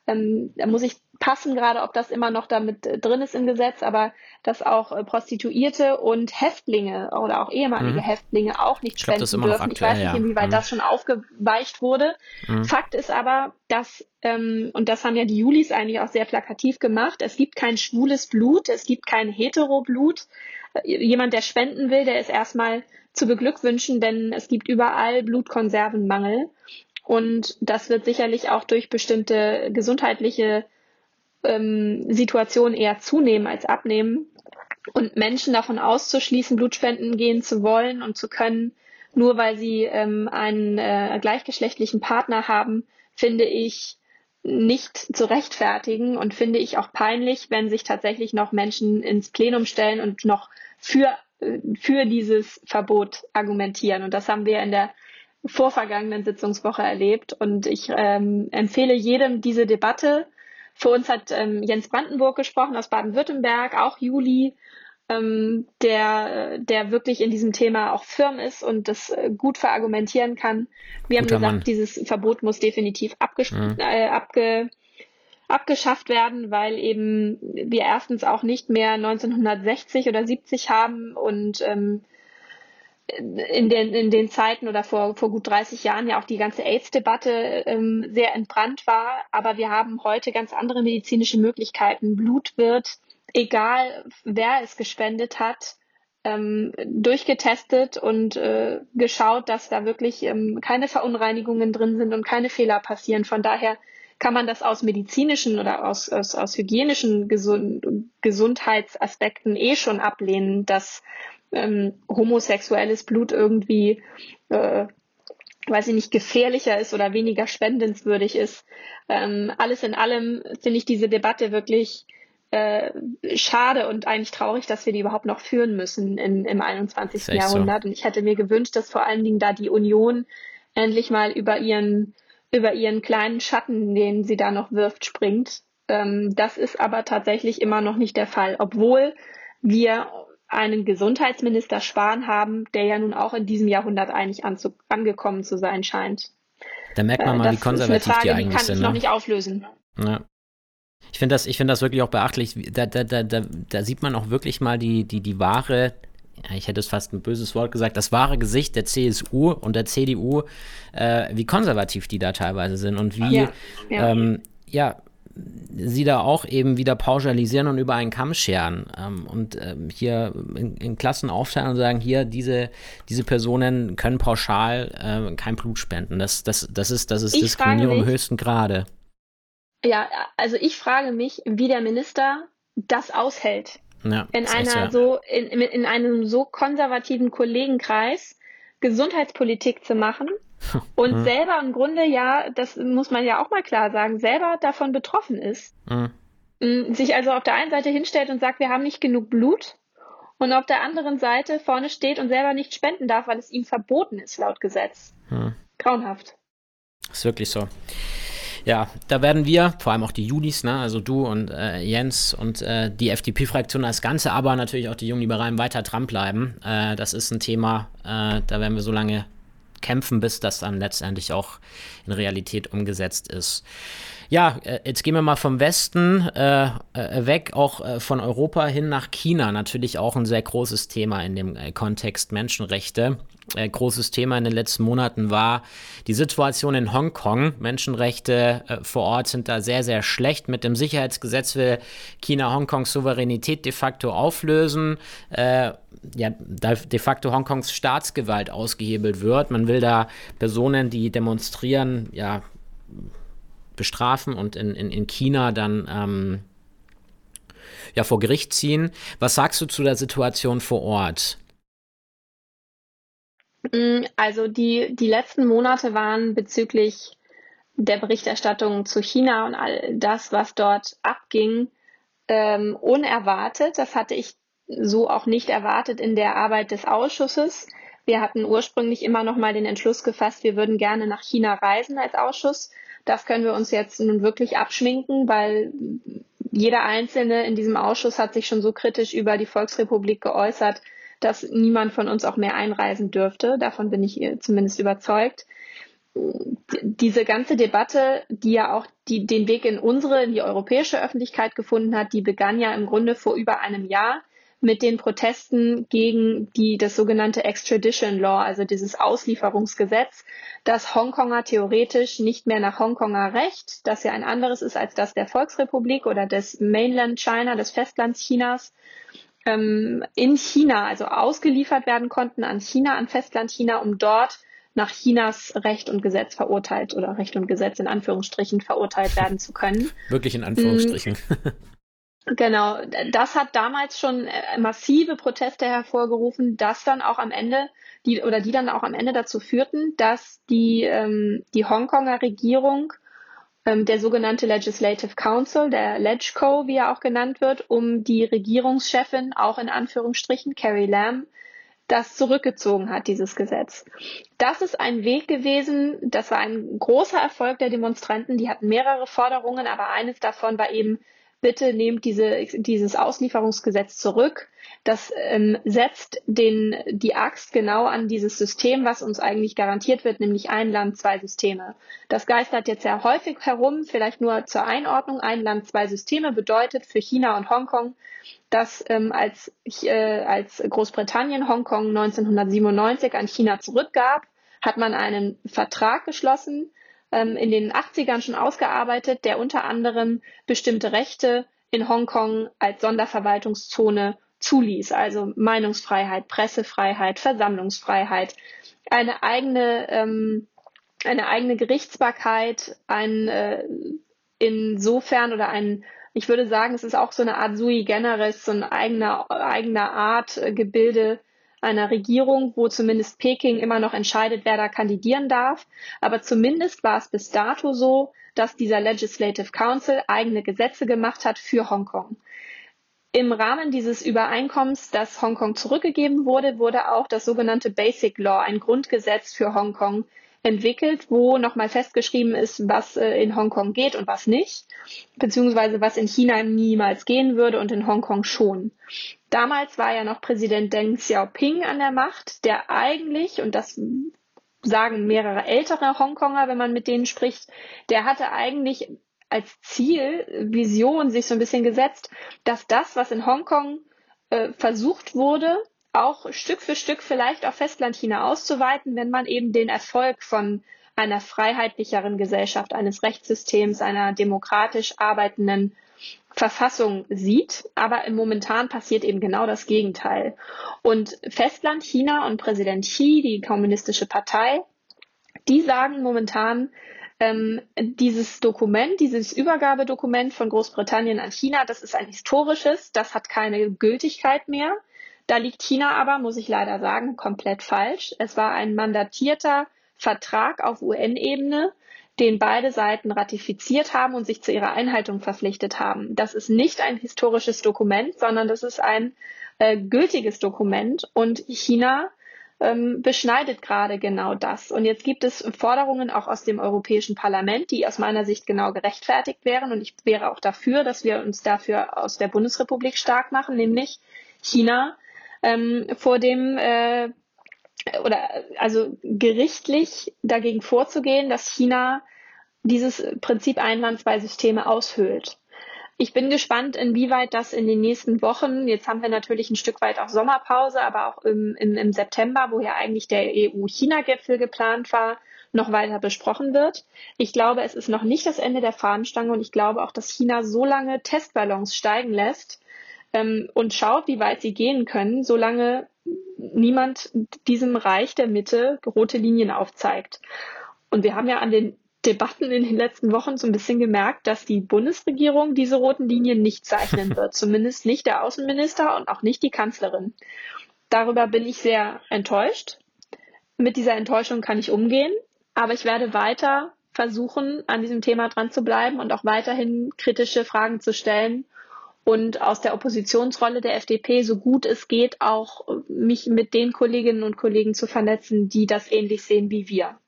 ähm, da muss ich passen gerade, ob das immer noch damit äh, drin ist im Gesetz, aber dass auch äh, Prostituierte und Häftlinge oder auch ehemalige mhm. Häftlinge auch nicht spenden glaub, dürfen. Aktuell, ich weiß nicht, inwieweit ja. das schon aufgeweicht wurde. Mhm. Fakt ist aber, dass, ähm, und das haben ja die Julis eigentlich auch sehr plakativ gemacht, es gibt kein schwules Blut, es gibt kein Hetero-Blut. Äh, jemand, der spenden will, der ist erstmal zu beglückwünschen, denn es gibt überall Blutkonservenmangel. Und das wird sicherlich auch durch bestimmte gesundheitliche ähm, Situationen eher zunehmen als abnehmen. Und Menschen davon auszuschließen, Blutspenden gehen zu wollen und zu können, nur weil sie ähm, einen äh, gleichgeschlechtlichen Partner haben, finde ich nicht zu rechtfertigen und finde ich auch peinlich, wenn sich tatsächlich noch Menschen ins Plenum stellen und noch für, äh, für dieses Verbot argumentieren. Und das haben wir in der vorvergangenen Sitzungswoche erlebt. Und ich ähm, empfehle jedem diese Debatte. Für uns hat ähm, Jens Brandenburg gesprochen aus Baden-Württemberg, auch Juli, ähm, der, der wirklich in diesem Thema auch firm ist und das äh, gut verargumentieren kann. Wir Guter haben gesagt, Mann. dieses Verbot muss definitiv mhm. äh, abge abgeschafft werden, weil eben wir erstens auch nicht mehr 1960 oder 70 haben und ähm, in den, in den Zeiten oder vor, vor gut 30 Jahren ja auch die ganze AIDS-Debatte ähm, sehr entbrannt war. Aber wir haben heute ganz andere medizinische Möglichkeiten. Blut wird, egal wer es gespendet hat, ähm, durchgetestet und äh, geschaut, dass da wirklich ähm, keine Verunreinigungen drin sind und keine Fehler passieren. Von daher kann man das aus medizinischen oder aus, aus, aus hygienischen Gesund Gesundheitsaspekten eh schon ablehnen, dass ähm, homosexuelles Blut irgendwie, äh, weiß ich nicht, gefährlicher ist oder weniger spendenswürdig ist. Ähm, alles in allem finde ich diese Debatte wirklich äh, schade und eigentlich traurig, dass wir die überhaupt noch führen müssen in, im 21. Jahrhundert. So. Und ich hätte mir gewünscht, dass vor allen Dingen da die Union endlich mal über ihren, über ihren kleinen Schatten, den sie da noch wirft, springt. Ähm, das ist aber tatsächlich immer noch nicht der Fall, obwohl wir einen Gesundheitsminister Spahn haben, der ja nun auch in diesem Jahrhundert eigentlich angekommen zu sein scheint.
Da merkt man äh, mal, wie konservativ Frage, die eigentlich die kann sind.
Ich ne? noch nicht auflösen.
Ja. Ich finde das, ich das wirklich auch beachtlich. Da, da, da, da, da sieht man auch wirklich mal die, die, die wahre, ich hätte es fast ein böses Wort gesagt, das wahre Gesicht der CSU und der CDU, äh, wie konservativ die da teilweise sind und wie, ja, ja. Ähm, ja sie da auch eben wieder pauschalisieren und über einen Kamm scheren ähm, und ähm, hier in, in, Klassen aufteilen und sagen, hier, diese, diese Personen können pauschal äh, kein Blut spenden. Das, das, das ist, das ist Diskriminierung im höchsten Grade.
Ja, also ich frage mich, wie der Minister das aushält. Ja, in einer ja. so, in, in einem so konservativen Kollegenkreis Gesundheitspolitik zu machen und mhm. selber im Grunde ja, das muss man ja auch mal klar sagen, selber davon betroffen ist. Mhm. Sich also auf der einen Seite hinstellt und sagt, wir haben nicht genug Blut und auf der anderen Seite vorne steht und selber nicht spenden darf, weil es ihm verboten ist laut Gesetz. Mhm. Grauenhaft.
Ist wirklich so. Ja, da werden wir, vor allem auch die Julis, ne, also du und äh, Jens und äh, die FDP-Fraktion als Ganze, aber natürlich auch die Jungliberalen weiter dranbleiben. Äh, das ist ein Thema, äh, da werden wir so lange kämpfen, bis das dann letztendlich auch in Realität umgesetzt ist. Ja, äh, jetzt gehen wir mal vom Westen äh, äh, weg, auch äh, von Europa hin nach China. Natürlich auch ein sehr großes Thema in dem äh, Kontext Menschenrechte. Äh, großes Thema in den letzten Monaten war die Situation in Hongkong. Menschenrechte vor Ort sind da sehr, sehr schlecht. Mit dem Sicherheitsgesetz will China Hongkongs Souveränität de facto auflösen. Ja, de facto Hongkongs Staatsgewalt ausgehebelt wird. Man will da Personen, die demonstrieren, ja, bestrafen und in, in, in China dann ähm, ja, vor Gericht ziehen. Was sagst du zu der Situation vor Ort?
Mm, also die, die letzten Monate waren bezüglich der Berichterstattung zu China und all das, was dort abging, ähm, unerwartet. Das hatte ich so auch nicht erwartet in der Arbeit des Ausschusses. Wir hatten ursprünglich immer noch mal den Entschluss gefasst, wir würden gerne nach China reisen als Ausschuss das können wir uns jetzt nun wirklich abschminken, weil jeder Einzelne in diesem Ausschuss hat sich schon so kritisch über die Volksrepublik geäußert, dass niemand von uns auch mehr einreisen dürfte. Davon bin ich zumindest überzeugt. Diese ganze Debatte, die ja auch die, den Weg in unsere, in die europäische Öffentlichkeit gefunden hat, die begann ja im Grunde vor über einem Jahr mit den Protesten gegen die, das sogenannte Extradition Law, also dieses Auslieferungsgesetz, das Hongkonger theoretisch nicht mehr nach Hongkonger Recht, das ja ein anderes ist als das der Volksrepublik oder des Mainland China, des Festlands Chinas, ähm, in China, also ausgeliefert werden konnten an China, an Festland China, um dort nach Chinas Recht und Gesetz verurteilt oder Recht und Gesetz in Anführungsstrichen verurteilt werden zu können.
Wirklich in Anführungsstrichen.
Genau, das hat damals schon äh, massive Proteste hervorgerufen, dass dann auch am Ende die oder die dann auch am Ende dazu führten, dass die ähm, die Hongkonger Regierung ähm, der sogenannte Legislative Council, der LegCo, wie er auch genannt wird, um die Regierungschefin auch in Anführungsstrichen Carrie Lam das zurückgezogen hat, dieses Gesetz. Das ist ein Weg gewesen, das war ein großer Erfolg der Demonstranten, die hatten mehrere Forderungen, aber eines davon war eben, bitte nehmt diese, dieses Auslieferungsgesetz zurück. Das ähm, setzt den, die Axt genau an dieses System, was uns eigentlich garantiert wird, nämlich ein Land, zwei Systeme. Das geistert jetzt sehr häufig herum, vielleicht nur zur Einordnung. Ein Land, zwei Systeme bedeutet für China und Hongkong, dass ähm, als, äh, als Großbritannien Hongkong 1997 an China zurückgab, hat man einen Vertrag geschlossen, ähm, in den 80ern schon ausgearbeitet, der unter anderem bestimmte Rechte in Hongkong als Sonderverwaltungszone zuließ, also Meinungsfreiheit, Pressefreiheit, Versammlungsfreiheit, eine eigene, ähm, eine eigene Gerichtsbarkeit, ein äh, insofern oder ein, ich würde sagen, es ist auch so eine Art sui generis, so ein eigener, eigener Art äh, Gebilde einer Regierung, wo zumindest Peking immer noch entscheidet, wer da kandidieren darf. Aber zumindest war es bis dato so, dass dieser Legislative Council eigene Gesetze gemacht hat für Hongkong. Im Rahmen dieses Übereinkommens, das Hongkong zurückgegeben wurde, wurde auch das sogenannte Basic Law, ein Grundgesetz für Hongkong, entwickelt, wo nochmal festgeschrieben ist, was äh, in Hongkong geht und was nicht, beziehungsweise was in China niemals gehen würde und in Hongkong schon. Damals war ja noch Präsident Deng Xiaoping an der Macht, der eigentlich, und das sagen mehrere ältere Hongkonger, wenn man mit denen spricht, der hatte eigentlich als Ziel, Vision sich so ein bisschen gesetzt, dass das, was in Hongkong äh, versucht wurde, auch Stück für Stück vielleicht auf Festlandchina auszuweiten, wenn man eben den Erfolg von einer freiheitlicheren Gesellschaft, eines Rechtssystems, einer demokratisch arbeitenden Verfassung sieht, aber im momentan passiert eben genau das Gegenteil. Und Festland China und Präsident Xi, die kommunistische Partei, die sagen momentan, ähm, dieses Dokument, dieses Übergabedokument von Großbritannien an China, das ist ein historisches, das hat keine Gültigkeit mehr. Da liegt China aber, muss ich leider sagen, komplett falsch. Es war ein mandatierter Vertrag auf UN-Ebene, den beide Seiten ratifiziert haben und sich zu ihrer Einhaltung verpflichtet haben. Das ist nicht ein historisches Dokument, sondern das ist ein äh, gültiges Dokument und China ähm, beschneidet gerade genau das. Und jetzt gibt es Forderungen auch aus dem Europäischen Parlament, die aus meiner Sicht genau gerechtfertigt wären. Und ich wäre auch dafür, dass wir uns dafür aus der Bundesrepublik stark machen, nämlich China ähm, vor dem äh, oder also gerichtlich dagegen vorzugehen, dass China dieses Prinzip ein Land, zwei Systeme aushöhlt. Ich bin gespannt, inwieweit das in den nächsten Wochen, jetzt haben wir natürlich ein Stück weit auch Sommerpause, aber auch im, im, im September, wo ja eigentlich der EU-China-Gipfel geplant war, noch weiter besprochen wird. Ich glaube, es ist noch nicht das Ende der Fahnenstange und ich glaube auch, dass China so lange Testballons steigen lässt ähm, und schaut, wie weit sie gehen können, solange niemand diesem Reich der Mitte rote Linien aufzeigt. Und wir haben ja an den Debatten in den letzten Wochen so ein bisschen gemerkt, dass die Bundesregierung diese roten Linien nicht zeichnen wird. Zumindest nicht der Außenminister und auch nicht die Kanzlerin. Darüber bin ich sehr enttäuscht. Mit dieser Enttäuschung kann ich umgehen, aber ich werde weiter versuchen, an diesem Thema dran zu bleiben und auch weiterhin kritische Fragen zu stellen und aus der Oppositionsrolle der FDP so gut es geht auch mich mit den Kolleginnen und Kollegen zu vernetzen, die das ähnlich sehen wie wir.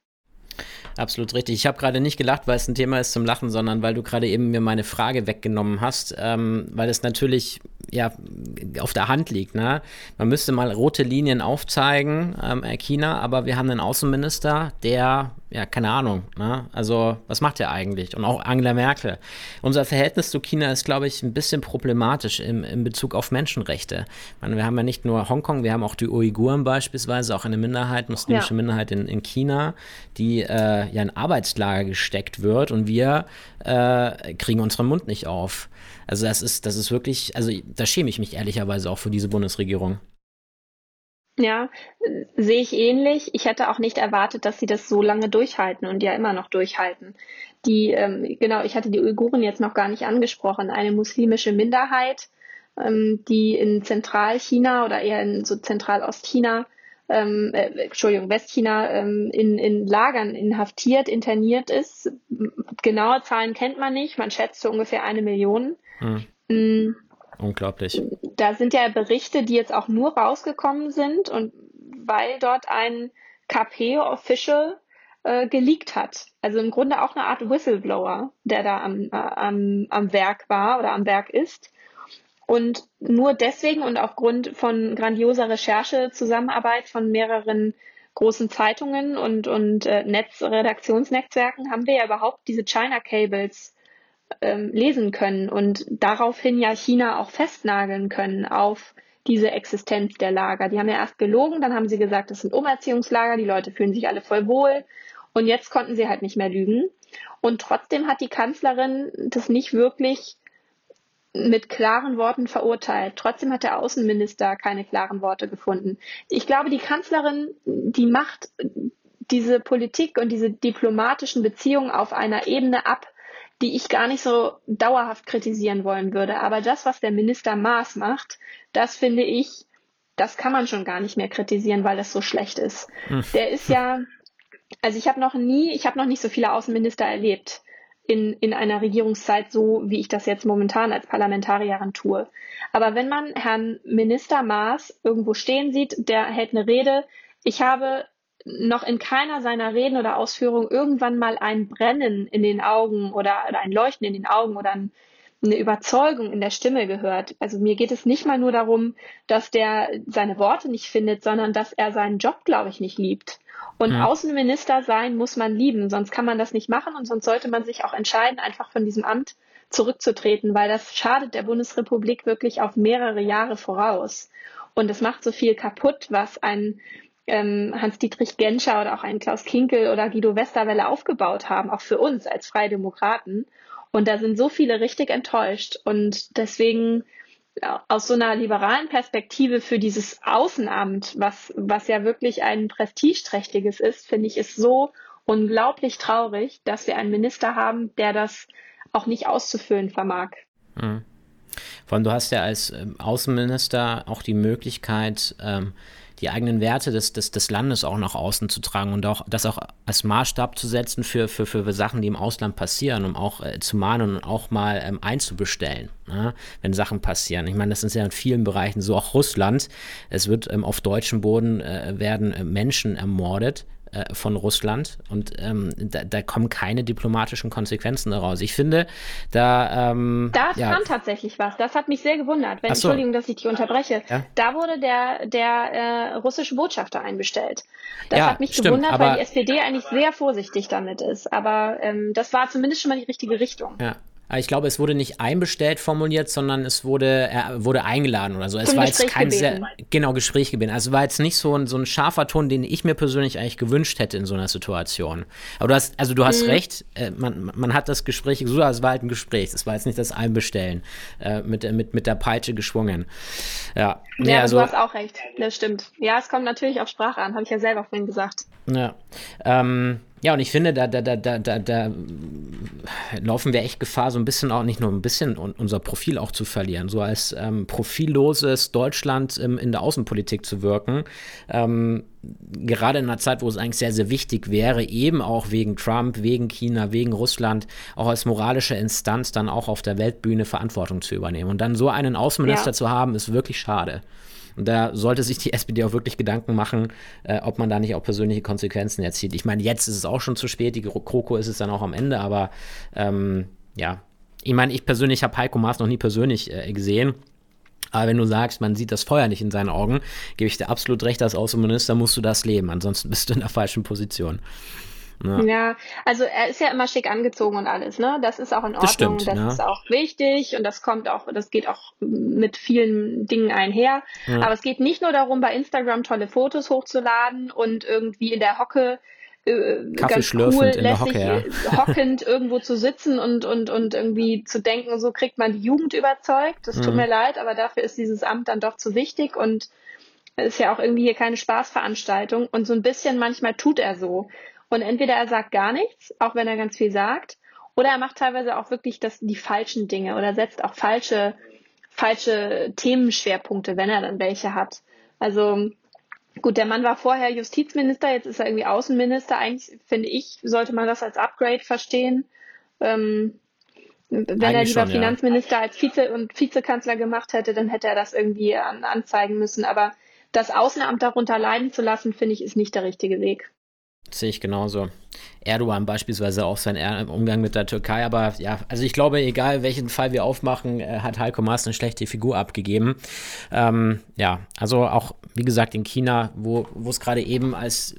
Absolut richtig. Ich habe gerade nicht gelacht, weil es ein Thema ist zum Lachen, sondern weil du gerade eben mir meine Frage weggenommen hast, ähm, weil es natürlich ja auf der Hand liegt. Ne? Man müsste mal rote Linien aufzeigen, ähm, China, aber wir haben einen Außenminister, der ja, keine Ahnung. Ne? Also, was macht er eigentlich? Und auch Angela Merkel. Unser Verhältnis zu China ist, glaube ich, ein bisschen problematisch im, in Bezug auf Menschenrechte. Ich meine, wir haben ja nicht nur Hongkong, wir haben auch die Uiguren beispielsweise, auch eine Minderheit, muslimische ja. Minderheit in, in China, die äh, ja in Arbeitslager gesteckt wird und wir äh, kriegen unseren Mund nicht auf. Also, das ist, das ist wirklich, also da schäme ich mich ehrlicherweise auch für diese Bundesregierung.
Ja, sehe ich ähnlich. Ich hätte auch nicht erwartet, dass sie das so lange durchhalten und ja immer noch durchhalten. Die, ähm, genau, ich hatte die Uiguren jetzt noch gar nicht angesprochen. Eine muslimische Minderheit, ähm, die in Zentralchina oder eher in so Zentralostchina, ähm, äh, Entschuldigung, Westchina ähm, in, in Lagern inhaftiert, interniert ist. Genaue Zahlen kennt man nicht. Man schätzt so ungefähr eine Million. Hm.
Mhm. Unglaublich.
Da sind ja Berichte, die jetzt auch nur rausgekommen sind und weil dort ein KP-Official äh, geleakt hat. Also im Grunde auch eine Art Whistleblower, der da am, äh, am, am Werk war oder am Werk ist. Und nur deswegen und aufgrund von grandioser Recherche, Zusammenarbeit von mehreren großen Zeitungen und, und äh, Netz, Redaktionsnetzwerken haben wir ja überhaupt diese China Cables ähm, lesen können und daraufhin ja China auch festnageln können auf diese Existenz der Lager. Die haben ja erst gelogen, dann haben sie gesagt, das sind Umerziehungslager, die Leute fühlen sich alle voll wohl und jetzt konnten sie halt nicht mehr lügen. Und trotzdem hat die Kanzlerin das nicht wirklich mit klaren Worten verurteilt. Trotzdem hat der Außenminister keine klaren Worte gefunden. Ich glaube, die Kanzlerin, die macht diese Politik und diese diplomatischen Beziehungen auf einer Ebene ab, die ich gar nicht so dauerhaft kritisieren wollen würde. Aber das, was der Minister Maas macht, das finde ich, das kann man schon gar nicht mehr kritisieren, weil das so schlecht ist. Hm. Der ist ja, also ich habe noch nie, ich habe noch nicht so viele Außenminister erlebt in, in einer Regierungszeit, so wie ich das jetzt momentan als Parlamentarierin tue. Aber wenn man Herrn Minister Maas irgendwo stehen sieht, der hält eine Rede, ich habe noch in keiner seiner Reden oder Ausführungen irgendwann mal ein Brennen in den Augen oder, oder ein Leuchten in den Augen oder ein, eine Überzeugung in der Stimme gehört. Also mir geht es nicht mal nur darum, dass der seine Worte nicht findet, sondern dass er seinen Job, glaube ich, nicht liebt. Und ja. Außenminister sein muss man lieben, sonst kann man das nicht machen und sonst sollte man sich auch entscheiden, einfach von diesem Amt zurückzutreten, weil das schadet der Bundesrepublik wirklich auf mehrere Jahre voraus. Und es macht so viel kaputt, was ein ähm, Hans-Dietrich Genscher oder auch ein Klaus Kinkel oder Guido Westerwelle aufgebaut haben, auch für uns als Freie Demokraten. Und da sind so viele richtig enttäuscht. Und deswegen aus so einer liberalen Perspektive für dieses Außenamt, was, was ja wirklich ein prestigeträchtiges ist, finde ich es so unglaublich traurig, dass wir einen Minister haben, der das auch nicht auszufüllen vermag. Mhm.
Vor allem, du hast ja als ähm, Außenminister auch die Möglichkeit, ähm, die eigenen Werte des, des, des Landes auch nach außen zu tragen und auch das auch als Maßstab zu setzen für, für, für Sachen, die im Ausland passieren, um auch äh, zu mahnen und auch mal ähm, einzubestellen, ne, wenn Sachen passieren. Ich meine, das ist ja in vielen Bereichen so, auch Russland. Es wird ähm, auf deutschem Boden äh, werden äh, Menschen ermordet, äh, von Russland und ähm, da, da, kommen keine diplomatischen Konsequenzen daraus. Ich finde, da ähm,
da ja. kam tatsächlich was. Das hat mich sehr gewundert. Wenn, so. Entschuldigung, dass ich dich unterbreche. Ja? Da wurde der der äh, russische Botschafter einbestellt. Das ja, hat mich stimmt, gewundert, weil die SPD eigentlich sehr vorsichtig damit ist. Aber ähm, das war zumindest schon mal die richtige Richtung.
Ja, ich glaube, es wurde nicht einbestellt formuliert, sondern es wurde, er wurde eingeladen oder so. Es Zum war Gespräch jetzt kein gebeten. sehr, genau, Gespräch gebeten. Also war jetzt nicht so ein, so ein scharfer Ton, den ich mir persönlich eigentlich gewünscht hätte in so einer Situation. Aber du hast, also du hast mhm. recht, äh, man, man hat das Gespräch gesucht, es war halt ein Gespräch. Es war jetzt nicht das Einbestellen, äh, mit, mit, mit der Peitsche geschwungen. Ja,
nee, ja also, du hast auch recht, das stimmt. Ja, es kommt natürlich auf Sprache an, habe ich ja selber vorhin gesagt.
Ja, ähm, ja, und ich finde, da, da, da, da, da, da laufen wir echt Gefahr, so ein bisschen auch, nicht nur ein bisschen, unser Profil auch zu verlieren, so als ähm, profilloses Deutschland ähm, in der Außenpolitik zu wirken. Ähm, gerade in einer Zeit, wo es eigentlich sehr, sehr wichtig wäre, eben auch wegen Trump, wegen China, wegen Russland, auch als moralische Instanz dann auch auf der Weltbühne Verantwortung zu übernehmen. Und dann so einen Außenminister ja. zu haben, ist wirklich schade. Und da sollte sich die SPD auch wirklich Gedanken machen, äh, ob man da nicht auch persönliche Konsequenzen erzieht. Ich meine, jetzt ist es auch schon zu spät, die Kroko ist es dann auch am Ende, aber ähm, ja. Ich meine, ich persönlich habe Heiko Maas noch nie persönlich äh, gesehen. Aber wenn du sagst, man sieht das Feuer nicht in seinen Augen, gebe ich dir absolut recht, als Außenminister musst du das leben, ansonsten bist du in der falschen Position.
Ja. ja. also er ist ja immer schick angezogen und alles, ne? Das ist auch in Ordnung, das, stimmt, das ja. ist auch wichtig und das kommt auch, das geht auch mit vielen Dingen einher. Ja. Aber es geht nicht nur darum, bei Instagram tolle Fotos hochzuladen und irgendwie in der Hocke äh, ganz cool, lässig, Hocke, ja. hockend irgendwo zu sitzen und, und, und irgendwie zu denken, so kriegt man die Jugend überzeugt. Das tut mhm. mir leid, aber dafür ist dieses Amt dann doch zu wichtig und ist ja auch irgendwie hier keine Spaßveranstaltung. Und so ein bisschen manchmal tut er so. Und entweder er sagt gar nichts, auch wenn er ganz viel sagt, oder er macht teilweise auch wirklich das, die falschen Dinge oder setzt auch falsche, falsche Themenschwerpunkte, wenn er dann welche hat. Also gut, der Mann war vorher Justizminister, jetzt ist er irgendwie Außenminister. Eigentlich finde ich, sollte man das als Upgrade verstehen. Ähm, wenn Eigentlich er lieber schon, Finanzminister ja. als Vize und Vizekanzler gemacht hätte, dann hätte er das irgendwie an, anzeigen müssen. Aber das Außenamt darunter leiden zu lassen, finde ich, ist nicht der richtige Weg.
Sehe ich genauso. Erdogan beispielsweise auch sein Umgang mit der Türkei. Aber ja, also ich glaube, egal welchen Fall wir aufmachen, äh, hat Heiko Maas eine schlechte Figur abgegeben. Ähm, ja, also auch, wie gesagt, in China, wo es gerade eben als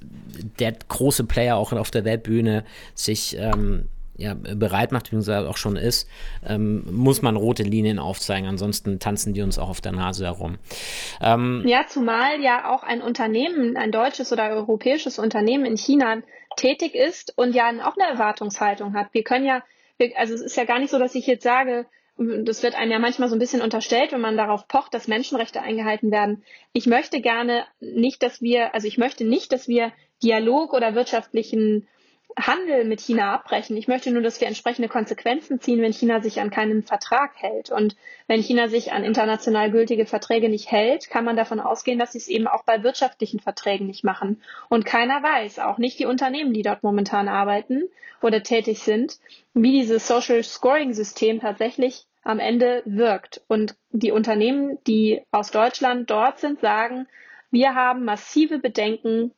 der große Player auch auf der Weltbühne sich ähm, ja, bereit macht, beziehungsweise auch schon ist, ähm, muss man rote Linien aufzeigen. Ansonsten tanzen die uns auch auf der Nase herum.
Ähm, ja, zumal ja auch ein Unternehmen, ein deutsches oder europäisches Unternehmen in China tätig ist und ja auch eine Erwartungshaltung hat. Wir können ja, wir, also es ist ja gar nicht so, dass ich jetzt sage, das wird einem ja manchmal so ein bisschen unterstellt, wenn man darauf pocht, dass Menschenrechte eingehalten werden. Ich möchte gerne nicht, dass wir, also ich möchte nicht, dass wir Dialog oder wirtschaftlichen Handel mit China abbrechen. Ich möchte nur, dass wir entsprechende Konsequenzen ziehen, wenn China sich an keinen Vertrag hält. Und wenn China sich an international gültige Verträge nicht hält, kann man davon ausgehen, dass sie es eben auch bei wirtschaftlichen Verträgen nicht machen. Und keiner weiß, auch nicht die Unternehmen, die dort momentan arbeiten oder tätig sind, wie dieses Social Scoring System tatsächlich am Ende wirkt. Und die Unternehmen, die aus Deutschland dort sind, sagen, wir haben massive Bedenken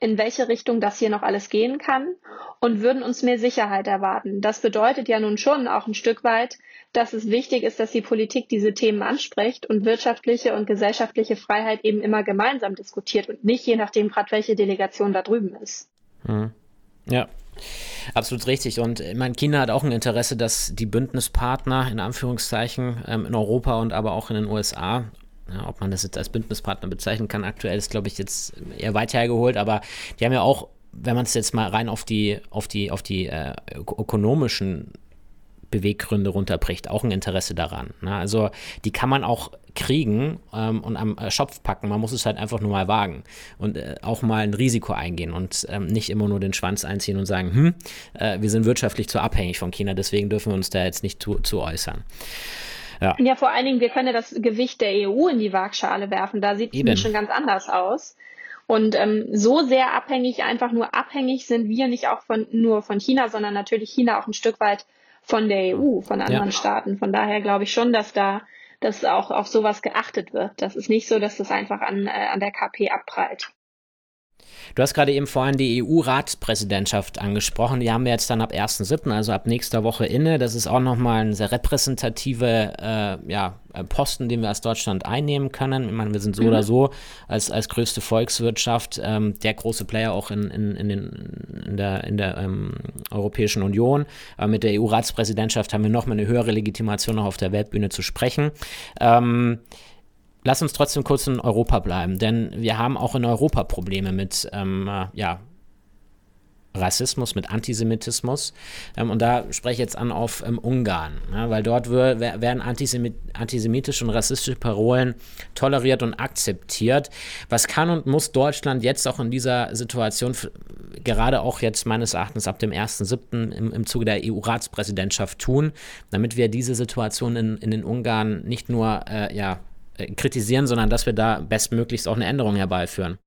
in welche Richtung das hier noch alles gehen kann und würden uns mehr Sicherheit erwarten. Das bedeutet ja nun schon auch ein Stück weit, dass es wichtig ist, dass die Politik diese Themen anspricht und wirtschaftliche und gesellschaftliche Freiheit eben immer gemeinsam diskutiert und nicht je nachdem gerade welche Delegation da drüben ist.
Hm. Ja, Absolut richtig. Und ich meine, China hat auch ein Interesse, dass die Bündnispartner in Anführungszeichen ähm, in Europa und aber auch in den USA ja, ob man das jetzt als Bündnispartner bezeichnen kann, aktuell ist, glaube ich, jetzt eher weit hergeholt, aber die haben ja auch, wenn man es jetzt mal rein auf die, auf die, auf die äh, ökonomischen Beweggründe runterbricht, auch ein Interesse daran. Ne? Also die kann man auch kriegen ähm, und am äh, Schopf packen. Man muss es halt einfach nur mal wagen und äh, auch mal ein Risiko eingehen und ähm, nicht immer nur den Schwanz einziehen und sagen, hm, äh, wir sind wirtschaftlich zu abhängig von China, deswegen dürfen wir uns da jetzt nicht zu, zu äußern.
Ja. ja, vor allen Dingen, wir können ja das Gewicht der EU in die Waagschale werfen. Da sieht es schon ganz anders aus. Und ähm, so sehr abhängig, einfach nur abhängig sind wir nicht auch von nur von China, sondern natürlich China auch ein Stück weit von der EU, von anderen ja. Staaten. Von daher glaube ich schon, dass da dass auch auf sowas geachtet wird. Das ist nicht so, dass das einfach an, äh, an der KP abprallt.
Du hast gerade eben vorhin die EU-Ratspräsidentschaft angesprochen. Die haben wir jetzt dann ab 1.7., also ab nächster Woche inne. Das ist auch nochmal ein sehr repräsentative äh, ja, Posten, den wir als Deutschland einnehmen können. Ich meine, wir sind so mhm. oder so als, als größte Volkswirtschaft ähm, der große Player auch in, in, in, den, in der, in der ähm, Europäischen Union. Aber mit der EU-Ratspräsidentschaft haben wir nochmal eine höhere Legitimation auch auf der Weltbühne zu sprechen. Ähm, lass uns trotzdem kurz in Europa bleiben, denn wir haben auch in Europa Probleme mit, ähm, äh, ja, Rassismus, mit Antisemitismus. Ähm, und da spreche ich jetzt an auf ähm, Ungarn, ja, weil dort werden Antisemit antisemitische und rassistische Parolen toleriert und akzeptiert. Was kann und muss Deutschland jetzt auch in dieser Situation, gerade auch jetzt meines Erachtens ab dem 1.7. Im, im Zuge der EU-Ratspräsidentschaft tun, damit wir diese Situation in, in den Ungarn nicht nur äh, ja, kritisieren, sondern dass wir da bestmöglichst auch eine Änderung herbeiführen.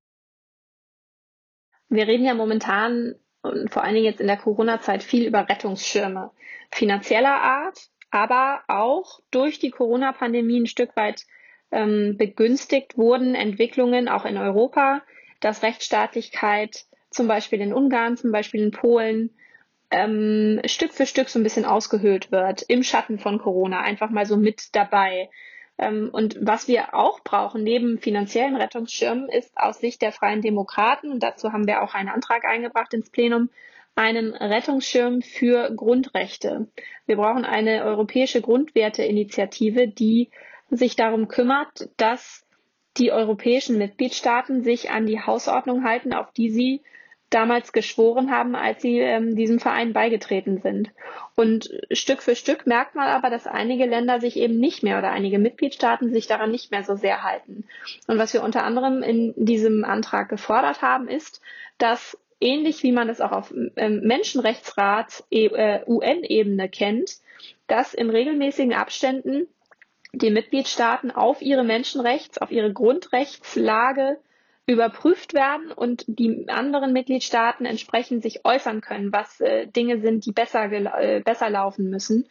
Wir reden ja momentan und vor allen Dingen jetzt in der Corona-Zeit viel über Rettungsschirme finanzieller Art, aber auch durch die Corona-Pandemie ein Stück weit ähm, begünstigt wurden Entwicklungen auch in Europa, dass Rechtsstaatlichkeit zum Beispiel in Ungarn, zum Beispiel in Polen ähm, Stück für Stück so ein bisschen ausgehöhlt wird, im Schatten von Corona, einfach mal so mit dabei. Ähm, und was wir auch brauchen, neben finanziellen Rettungsschirmen, ist aus Sicht der Freien Demokraten, dazu haben wir auch einen Antrag eingebracht ins Plenum, einen Rettungsschirm für Grundrechte. Wir brauchen eine europäische Grundwerteinitiative, die sich darum kümmert, dass die europäischen Mitgliedstaaten sich an die Hausordnung halten, auf die sie damals geschworen haben, als sie ähm, diesem Verein beigetreten sind. Und Stück für Stück merkt man aber, dass einige Länder sich eben nicht mehr oder einige Mitgliedstaaten sich daran nicht mehr so sehr halten. Und was wir unter anderem in diesem Antrag gefordert haben, ist, dass ähnlich wie man das auch auf ähm, Menschenrechtsrat äh, UN-Ebene kennt, dass in regelmäßigen Abständen die Mitgliedstaaten auf ihre Menschenrechts, auf ihre Grundrechtslage überprüft werden und die anderen Mitgliedstaaten entsprechend sich äußern können, was äh, Dinge sind, die besser, äh, besser laufen müssen.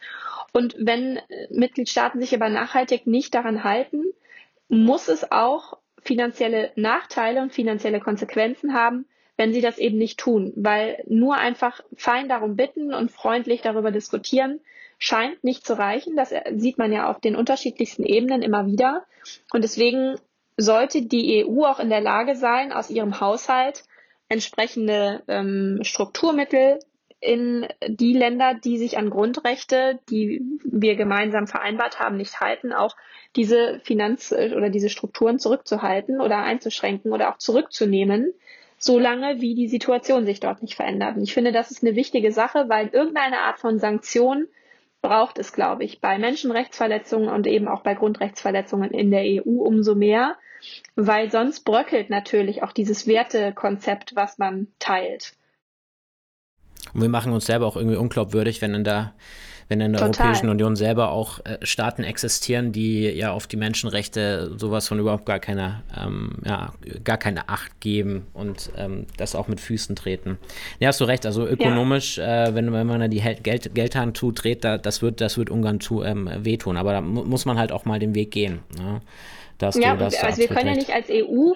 Und wenn äh, Mitgliedstaaten sich aber nachhaltig nicht daran halten, muss es auch finanzielle Nachteile und finanzielle Konsequenzen haben, wenn sie das eben nicht tun, weil nur einfach fein darum bitten und freundlich darüber diskutieren scheint nicht zu reichen. Das sieht man ja auf den unterschiedlichsten Ebenen immer wieder. Und deswegen sollte die EU auch in der Lage sein, aus ihrem Haushalt entsprechende ähm, Strukturmittel in die Länder, die sich an Grundrechte, die wir gemeinsam vereinbart haben, nicht halten, auch diese Finanz- oder diese Strukturen zurückzuhalten oder einzuschränken oder auch zurückzunehmen, solange wie die Situation sich dort nicht verändert. Und ich finde, das ist eine wichtige Sache, weil irgendeine Art von Sanktion braucht es, glaube ich, bei Menschenrechtsverletzungen und eben auch bei Grundrechtsverletzungen in der EU umso mehr, weil sonst bröckelt natürlich auch dieses Wertekonzept, was man teilt.
Und wir machen uns selber auch irgendwie unglaubwürdig, wenn in der, wenn in der Total. Europäischen Union selber auch äh, Staaten existieren, die ja auf die Menschenrechte sowas von überhaupt gar keine, ähm, ja, gar keine Acht geben und ähm, das auch mit Füßen treten. Ja, hast du recht, also ökonomisch, ja. äh, wenn, wenn man da die Geld, Geldhand zudreht, da, das wird, das wird Ungarn zu, ähm, wehtun. Aber da mu muss man halt auch mal den Weg gehen. Ne?
ja, du, also wir können ja nicht als EU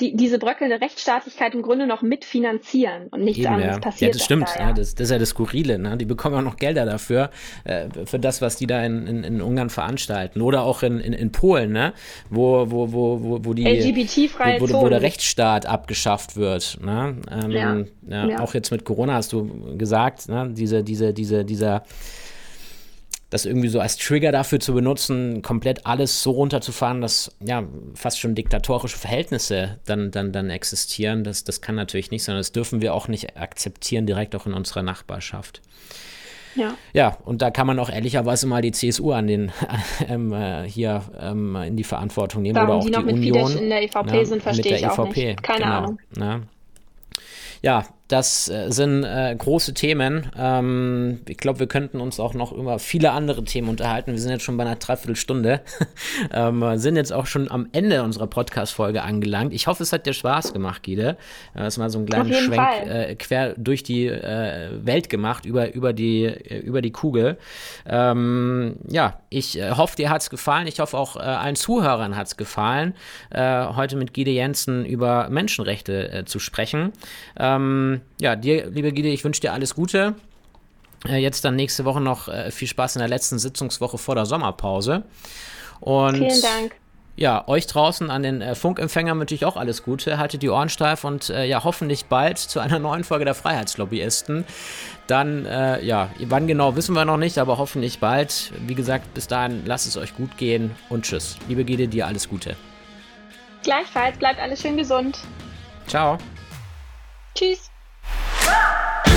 die, diese bröckelnde Rechtsstaatlichkeit im Grunde noch mitfinanzieren und nichts Eben, anderes
ja.
passiert.
Ja, das stimmt. Da, ja. das, das, ist ja das Skurrile. Ne? Die bekommen auch noch Gelder dafür, äh, für das, was die da in, in, in, Ungarn veranstalten. Oder auch in, in, in Polen, ne? wo, wo, wo, wo, wo die
LGBT-freie
wo, wo, wo, der Rechtsstaat abgeschafft wird. Ne? Ähm, ja. Ja, Auch jetzt mit Corona hast du gesagt, ne? diese, diese, diese, dieser das irgendwie so als Trigger dafür zu benutzen, komplett alles so runterzufahren, dass ja fast schon diktatorische Verhältnisse dann, dann, dann existieren. Das, das kann natürlich nicht, sondern das dürfen wir auch nicht akzeptieren, direkt auch in unserer Nachbarschaft. Ja. ja, und da kann man auch ehrlicherweise mal die CSU an den ähm, äh, hier ähm, in die Verantwortung nehmen
Warum
oder auch
die,
die
noch
Union.
mit Fidesz in der EVP na, sind, verstehe ich auch EVP. nicht. Keine
genau,
Ahnung.
Na. Ja, das äh, sind äh, große Themen. Ähm, ich glaube, wir könnten uns auch noch über viele andere Themen unterhalten. Wir sind jetzt schon bei einer Dreiviertelstunde. ähm, sind jetzt auch schon am Ende unserer Podcast-Folge angelangt. Ich hoffe, es hat dir Spaß gemacht, Gide. Das ist mal so ein kleinen Schwenk äh, quer durch die äh, Welt gemacht, über, über, die, äh, über die Kugel. Ähm, ja, ich äh, hoffe, dir hat es gefallen. Ich hoffe, auch allen Zuhörern hat es gefallen, heute mit Gide Jensen über Menschenrechte zu sprechen. Ähm, ja, dir, liebe Gide, ich wünsche dir alles Gute. Äh, jetzt dann nächste Woche noch äh, viel Spaß in der letzten Sitzungswoche vor der Sommerpause. Und
Vielen Dank.
Ja, euch draußen an den äh, Funkempfängern wünsche ich auch alles Gute. Haltet die Ohren steif und äh, ja, hoffentlich bald zu einer neuen Folge der Freiheitslobbyisten. Dann, äh, ja, wann genau wissen wir noch nicht, aber hoffentlich bald. Wie gesagt, bis dahin, lasst es euch gut gehen und tschüss. Liebe Gide, dir alles Gute.
Gleichfalls, bleibt alles schön gesund.
Ciao.
Tschüss. Ah!